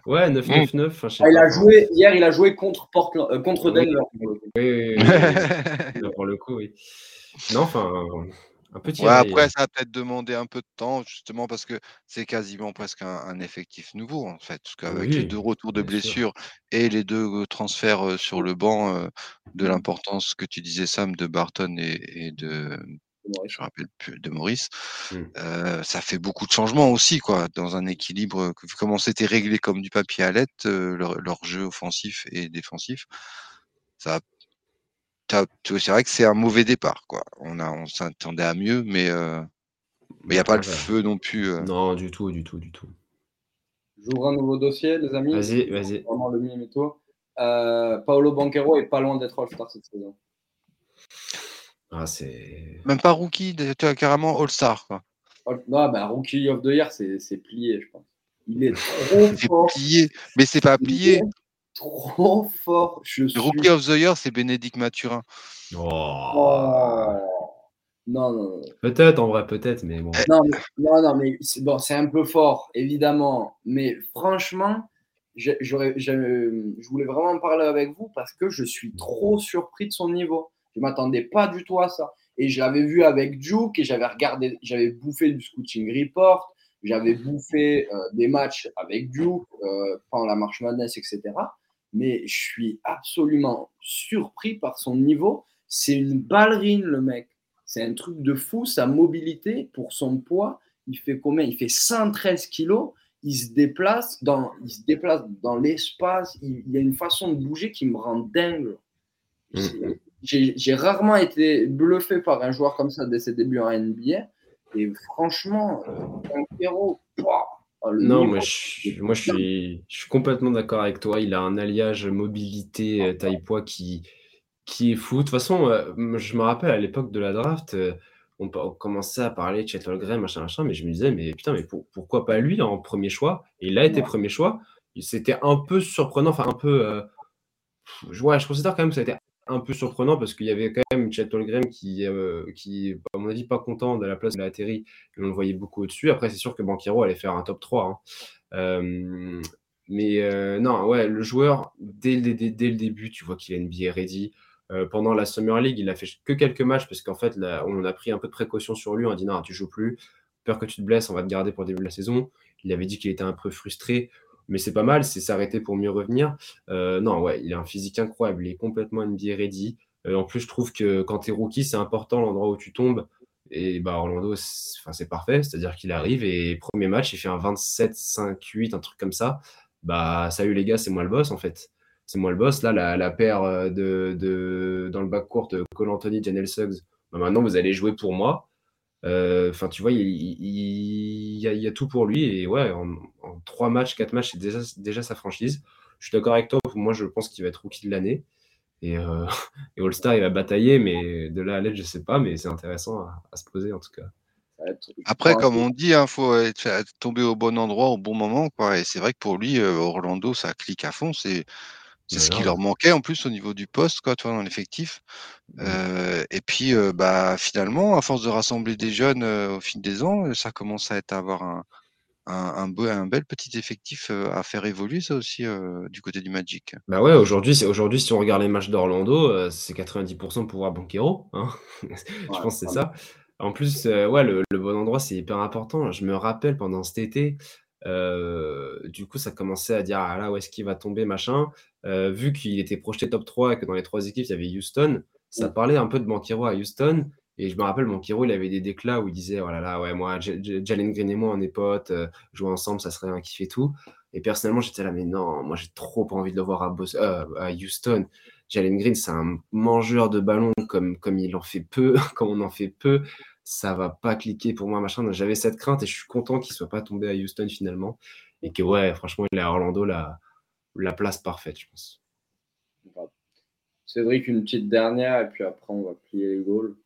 Ouais, 9-9-9. Ah, il a joué, hier, il a joué contre, Portland, euh, contre Denver. Oui, oui, oui. pour le coup, oui. Non, enfin, un petit. Ouais, après, ça va peut-être demander un peu de temps, justement, parce que c'est quasiment presque un, effectif nouveau, en fait. Parce qu'avec les deux retours de blessures et les deux euh, transferts euh, sur le banc, de l'importance que tu disais, Sam, de Barton et de je me rappelle plus de Maurice, mmh. ça fait beaucoup de changements aussi, quoi, dans un équilibre. Comment c'était réglé comme du papier à lettre, leur, jeu offensif et défensif, ça, c'est vrai que c'est un mauvais départ, quoi. On a, on s'attendait à mieux, mais il n'y a pas le feu non plus. Non, du tout, du tout, du tout. J'ouvre un nouveau dossier, les amis. Vas-y, vas-y. Vraiment le mime et tout. Paolo Banquero est pas loin d'être All-Star cette saison. Ah, c'est. Même pas rookie, tu as carrément All-Star. Quoi. Non, bah, rookie of the year, c'est plié, je pense. Il est trop fort. Plié. Mais c'est pas plié. Trop fort. Je rookie of the year, c'est Bénédicte Mathurin. Oh. oh. Non, non, Peut-être, en vrai, peut-être, mais bon. Non, mais, non, non, mais c'est bon, un peu fort, évidemment. Mais franchement, je, je voulais vraiment parler avec vous parce que je suis trop surpris de son niveau. Je m'attendais pas du tout à ça. Et je l'avais vu avec Duke et j'avais regardé, j'avais bouffé du scouting report, j'avais bouffé euh, des matchs avec Duke euh, pendant la marche Madness, etc. Mais je suis absolument surpris par son niveau. C'est une ballerine, le mec. C'est un truc de fou. Sa mobilité, pour son poids, il fait combien? Il fait 113 kilos. Il se déplace dans, il se déplace dans l'espace. Il, y a une façon de bouger qui me rend dingue. Mm, mm j'ai rarement été bluffé par un joueur comme ça dès ses débuts en NBA. Et franchement, Banquero, oh, non, moi, je, moi je, suis, je suis complètement d'accord avec toi. Il a un alliage mobilité, euh, taille-poids qui, qui est fou. De toute façon, euh, je me rappelle à l'époque de la draft, euh, on, commençait à parler de Chet Holmgren, machin, machin, mais je me disais, mais putain, mais pourquoi pas lui en premier choix? Et il a été premier choix. C'était un peu surprenant, enfin un peu. ouais, je considère quand même que ça a été un peu surprenant parce qu'il y avait quand même Chet Holmgren qui, euh, qui, à mon avis, pas content de la place de la atterri. on le voyait beaucoup au-dessus. Après, c'est sûr que Banquero allait faire un top 3. Hein. Euh, mais euh, non, ouais, le joueur, dès, le début, tu vois qu'il a une NBA ready. pendant la Summer League, il a fait que quelques matchs parce qu'en fait, on a pris un peu de précaution sur lui. On a dit non, tu joues plus. Peur que tu te blesses, on va te garder pour le début de la saison. Il avait dit qu'il était un peu frustré mais c'est pas mal, c'est s'arrêter pour mieux revenir. Euh, non, ouais, il a un physique incroyable, il est complètement NBA ready. Euh, en plus, je trouve que quand tu es rookie, c'est important l'endroit où tu tombes. Et bah, Orlando, c'est parfait, c'est-à-dire qu'il arrive et premier match, il fait un 27, 5, 8, un truc comme ça. Bah, salut les gars, c'est moi le boss en fait. C'est moi le boss. Là, la, paire euh, de, de, dans le backcourt, Cole Anthony, Janelle Suggs, bah, maintenant vous allez jouer pour moi. Euh, enfin, tu vois, il, y a, tout pour lui. Et ouais, en, trois matchs, quatre matchs, c'est déjà, déjà sa franchise. Je suis d'accord avec toi. Moi, je pense qu'il va être rookie de l'année. Et, euh, All-Star, il va batailler, mais de là à l'aide, je sais pas. Mais c'est intéressant à, se poser en tout cas. Après, comme on dit, il hein, faut être, tomber au bon endroit au bon moment. Quoi. Et c'est vrai que pour lui, euh, Orlando, ça clique à fond. C'est c'est ce qui leur manquait en plus au niveau du poste, quoi, toi, dans l'effectif. Mmh. Euh, et puis, euh, bah, finalement, à force de rassembler des jeunes euh, au fil des ans, ça commence à être avoir un, un, un, bel petit effectif à faire évoluer, ça aussi, du côté du Magic. Bah ouais, aujourd'hui, aujourd'hui si on regarde les matchs d'Orlando, c'est 90% pour voir Banquero. Hein Je pense que c'est ça. En plus, ouais, le, le, bon endroit, c'est hyper important. Je me rappelle pendant cet été, du coup, ça commençait à dire ah là où est-ce qu'il va tomber, machin. vu qu'il était projeté top 3 et que dans les trois équipes, il y avait Houston, ça parlait un peu de Banquero à Houston. Et je me rappelle, Banquero, il avait des déclats où il disait Oh là là, ouais, moi, Jalen Green et moi, on est potes, jouer ensemble, ça serait un kiff et tout. Et personnellement, j'étais là, mais non, moi, j'ai trop pas envie de le voir à, à Houston. Jalen Green, c'est un mangeur de ballon comme, comme il en fait peu, comme on en fait peu ça va pas cliquer pour moi, machin. J'avais cette crainte et je suis content qu'il soit pas tombé à Houston finalement. Et que, ouais, franchement, il est à Orlando la, la place parfaite, je pense. Cédric, une petite dernière, et puis après, on va plier les goals.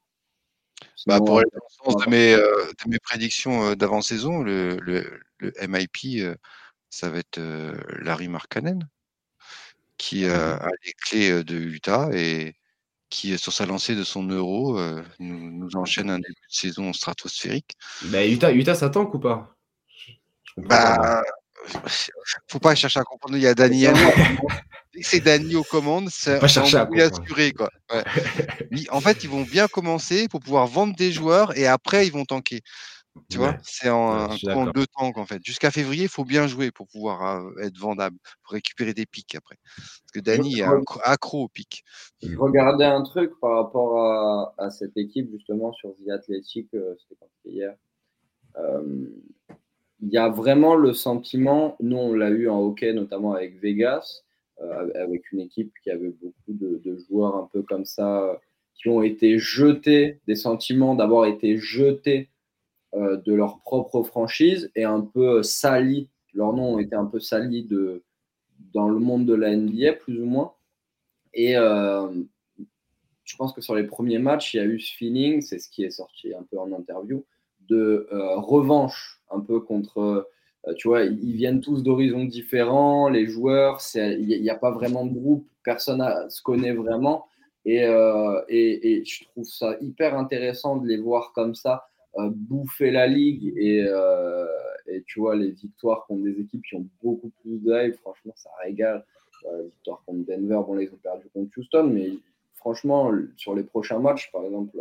Bah pour aller dans le sens de mes, euh, de mes prédictions euh, d'avant-saison, le, le, le, MIP, euh, ça va être Larry Markkanen, qui a les clés de Utah et qui, sur sa lancée de son euro, euh, nous, enchaîne un début de saison stratosphérique. Bah, Utah, Utah ça tank ou pas? Bah, faut pas chercher à comprendre. Il y a Dani c'est Dani aux commandes, c'est assuré. Quoi. en fait, ils vont bien commencer pour pouvoir vendre des joueurs et après, ils vont tanker. Tu vois, c'est en, deux temps en fait. Jusqu'à février, il faut bien jouer pour pouvoir être vendable, pour récupérer des pics après. Parce que Dani est accro aux pics. Je regardais un truc par rapport à, cette équipe, justement, sur The Athletic, c'était hier. Il y a vraiment le sentiment, nous on l'a eu en hockey, notamment avec Vegas, avec une équipe qui avait beaucoup de, de, joueurs un peu comme ça, qui ont été jetés, des sentiments d'avoir été jetés euh, de leur propre franchise et un peu sali. Leur nom été un peu sali de, dans le monde de la NBA, plus ou moins. Et euh, je pense que sur les premiers matchs, il y a eu ce feeling, c'est ce qui est sorti un peu en interview, de euh, revanche, un peu contre. tu vois, ils viennent tous d'horizons différents, les joueurs, il n'y a, pas vraiment de groupe, personne ne se connaît vraiment. Et, et, je trouve ça hyper intéressant de les voir comme ça, euh, bouffer la ligue euh, et, tu vois les victoires contre des équipes qui ont beaucoup plus d'œil, franchement ça régale. Euh, victoire contre Denver, bon là ils ont perdu contre Houston, mais franchement sur les prochains matchs par exemple,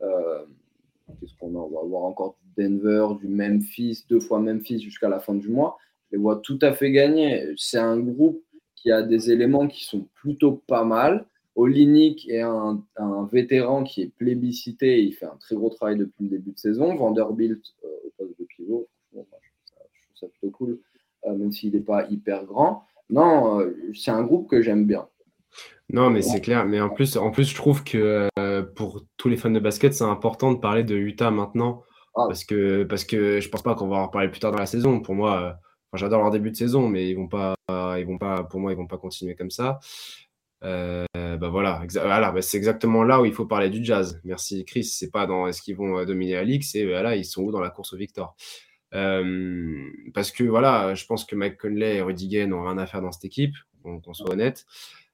qu'est-ce qu'on a On va avoir encore? Denver, du Memphis, deux fois Memphis jusqu'à la fin du mois. Je les vois tout à fait gagner. C'est un groupe qui a des éléments qui sont plutôt pas mal. Olinik est un, vétéran qui est plébiscité. Il fait un très gros travail depuis le début de saison. Vanderbilt euh, au poste de pivot, je, trouve ça, plutôt cool, euh, même s'il n'est pas hyper grand. Non, euh, c'est un groupe que j'aime bien. Non, mais c'est clair. Mais en plus, en plus, je trouve que pour tous les fans de basket, c'est important de parler de Utah maintenant. Ah. Parce, que, parce que je pense pas qu'on va en reparler plus tard dans la saison. Pour moi, j'adore leur début de saison, mais ils vont pas, ils vont pas, pour moi, ils vont pas continuer comme ça. Euh, bah voilà, voilà bah c'est exactement là où il faut parler du jazz. Merci Chris. C'est pas dans est-ce qu'ils vont dominer la ligue, c'est voilà, ils sont où dans la course au victor? parce que voilà, je pense que Mike Conley et Rudy Gay n'ont rien à faire dans cette équipe, qu'on soit honnête.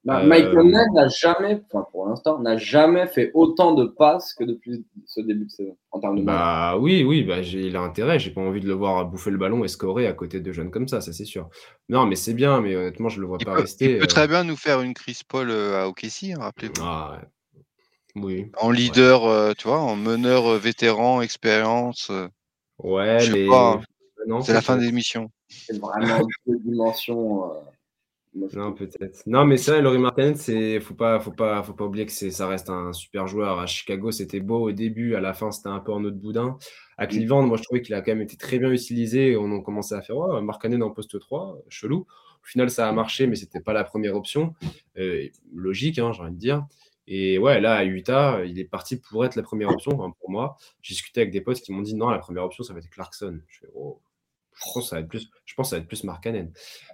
Bah, Michael euh, n'a jamais, enfin pour l'instant, n'a jamais fait autant de passes que depuis ce début de saison en termes de Bah oui, oui, bah, il a intérêt. J'ai pas envie de le voir bouffer le ballon et scorer à côté de jeunes comme ça, ça c'est sûr. Non, mais c'est bien, mais honnêtement, je le vois pas rester. Il peut très euh. bien nous faire une Chris Paul euh, à OKC, hein, rappelez-vous. Ah, Oui. En leader, tu vois, en meneur vétéran, expérience. Ouais, mais. C'est la fin des missions. C'est vraiment deux dimensions. Non, peut-être. Non, mais ça, Laurie Martin, c'est faut pas, faut pas, faut pas oublier que c'est, ça reste un super joueur. À Chicago, c'était beau au début, à la fin, c'était un peu en autre boudin. À Cleveland, moi, je trouvais qu'il a quand même été très bien utilisé. On a commencé à faire oh, Markkanen en poste 3, chelou. Au final, ça a marché, mais c'était pas la première option. Euh, logique, hein, j'ai envie de dire. Et ouais, là, à Utah, il est parti pour être la première option, pour moi. J'ai discuté avec des potes qui m'ont dit non, la première option, ça va être Clarkson. Je fais, oh, je pense que ça va être plus, je pense ça va être plus Mark Cannon.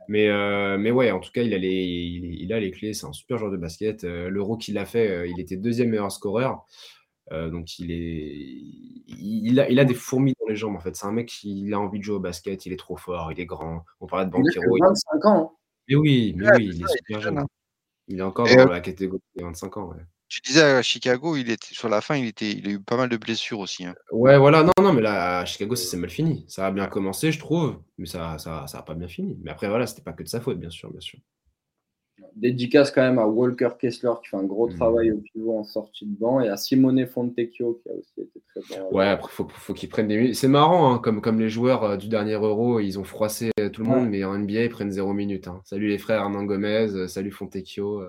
Mais, euh, mais ouais, en tout cas, il a les, il, a les clés. C'est un super joueur de basket. Euh, L'euro qu'il a fait, euh, il était deuxième meilleur scoreur. donc il est, il a, il a des fourmis dans les jambes en fait. C'est un mec qui a envie de jouer au basket. Il est trop fort. Il est grand. On parlait de Banquero. Il a 25 ans. Mais oui, mais oui, il est super jeune. Hein. Il est encore dans la catégorie de 25 ans. Ouais. Tu disais à Chicago, il était sur la fin, il était, il a eu pas mal de blessures aussi. Hein. Ouais, voilà, non, non, mais là, à Chicago, ça s'est mal fini. Ça a bien commencé, je trouve, mais ça, ça, ça a pas bien fini. Mais après, voilà, c'était pas que de sa faute, bien sûr, bien sûr. Dédicace quand même à Walker Kessler qui fait un gros mmh. travail au pivot en sortie de banc et à Simone Fontecchio qui a aussi été très bon. Ouais, après, faut, faut qu'ils prennent des minutes. C'est marrant, hein, comme, comme les joueurs euh, du dernier Euro, ils ont froissé euh, tout le monde, mais en NBA, ils prennent zéro minute. Hein. Salut les frères Hernan Gomez, euh, salut Fontecchio.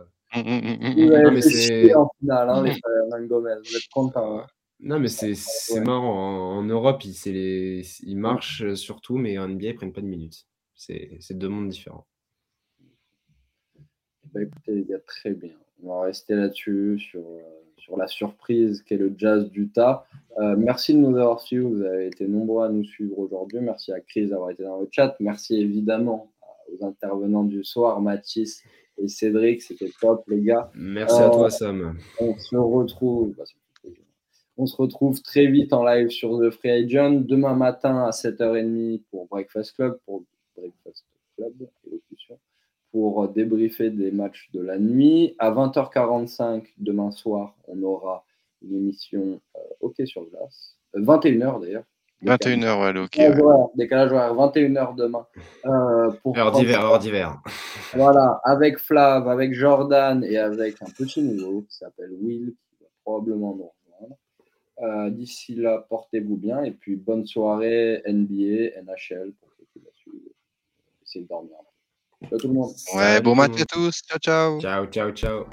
Mais c'est en finale, hein, les Gomez. Vous êtes content. Hein. Non, mais c'est marrant. En, Europe, ils, les, ils marchent surtout, mais en NBA, ils prennent pas de minutes. C'est deux mondes différents. Bah, écoutez, les gars, très bien. On va rester là-dessus, sur, sur la surprise qu'est le jazz d'Utah. Euh, merci de nous avoir suivis. Vous avez été nombreux à nous suivre aujourd'hui. Merci à Chris d'avoir été dans le chat. Merci évidemment aux intervenants du soir, Mathis et Cédric. C'était top, les gars. Merci à toi, euh, Sam. On se retrouve. Bah, on se retrouve très vite en live sur The Free Agent demain matin à 7h30 pour Breakfast Club, pour Breakfast Club, pour débriefer des matchs de la nuit. À 20h45 demain soir, on aura une émission euh, OK sur glace. 21h euh, d'ailleurs. 21h, ouais, ok. Ouais. Décalage horaire, 21h demain. Euh, heure d'hiver, heure d'hiver. Voilà, avec Flav, avec Jordan et avec un petit nouveau qui s'appelle Will, qui va probablement nous rejoindre. Euh, d'ici là, portez-vous bien et puis bonne soirée NBA, NHL pour ceux qui la suivent. Essayez de dormir. Ciao tout le monde. Ouais, bon match à tous. Ciao, ciao. Ciao, ciao, ciao.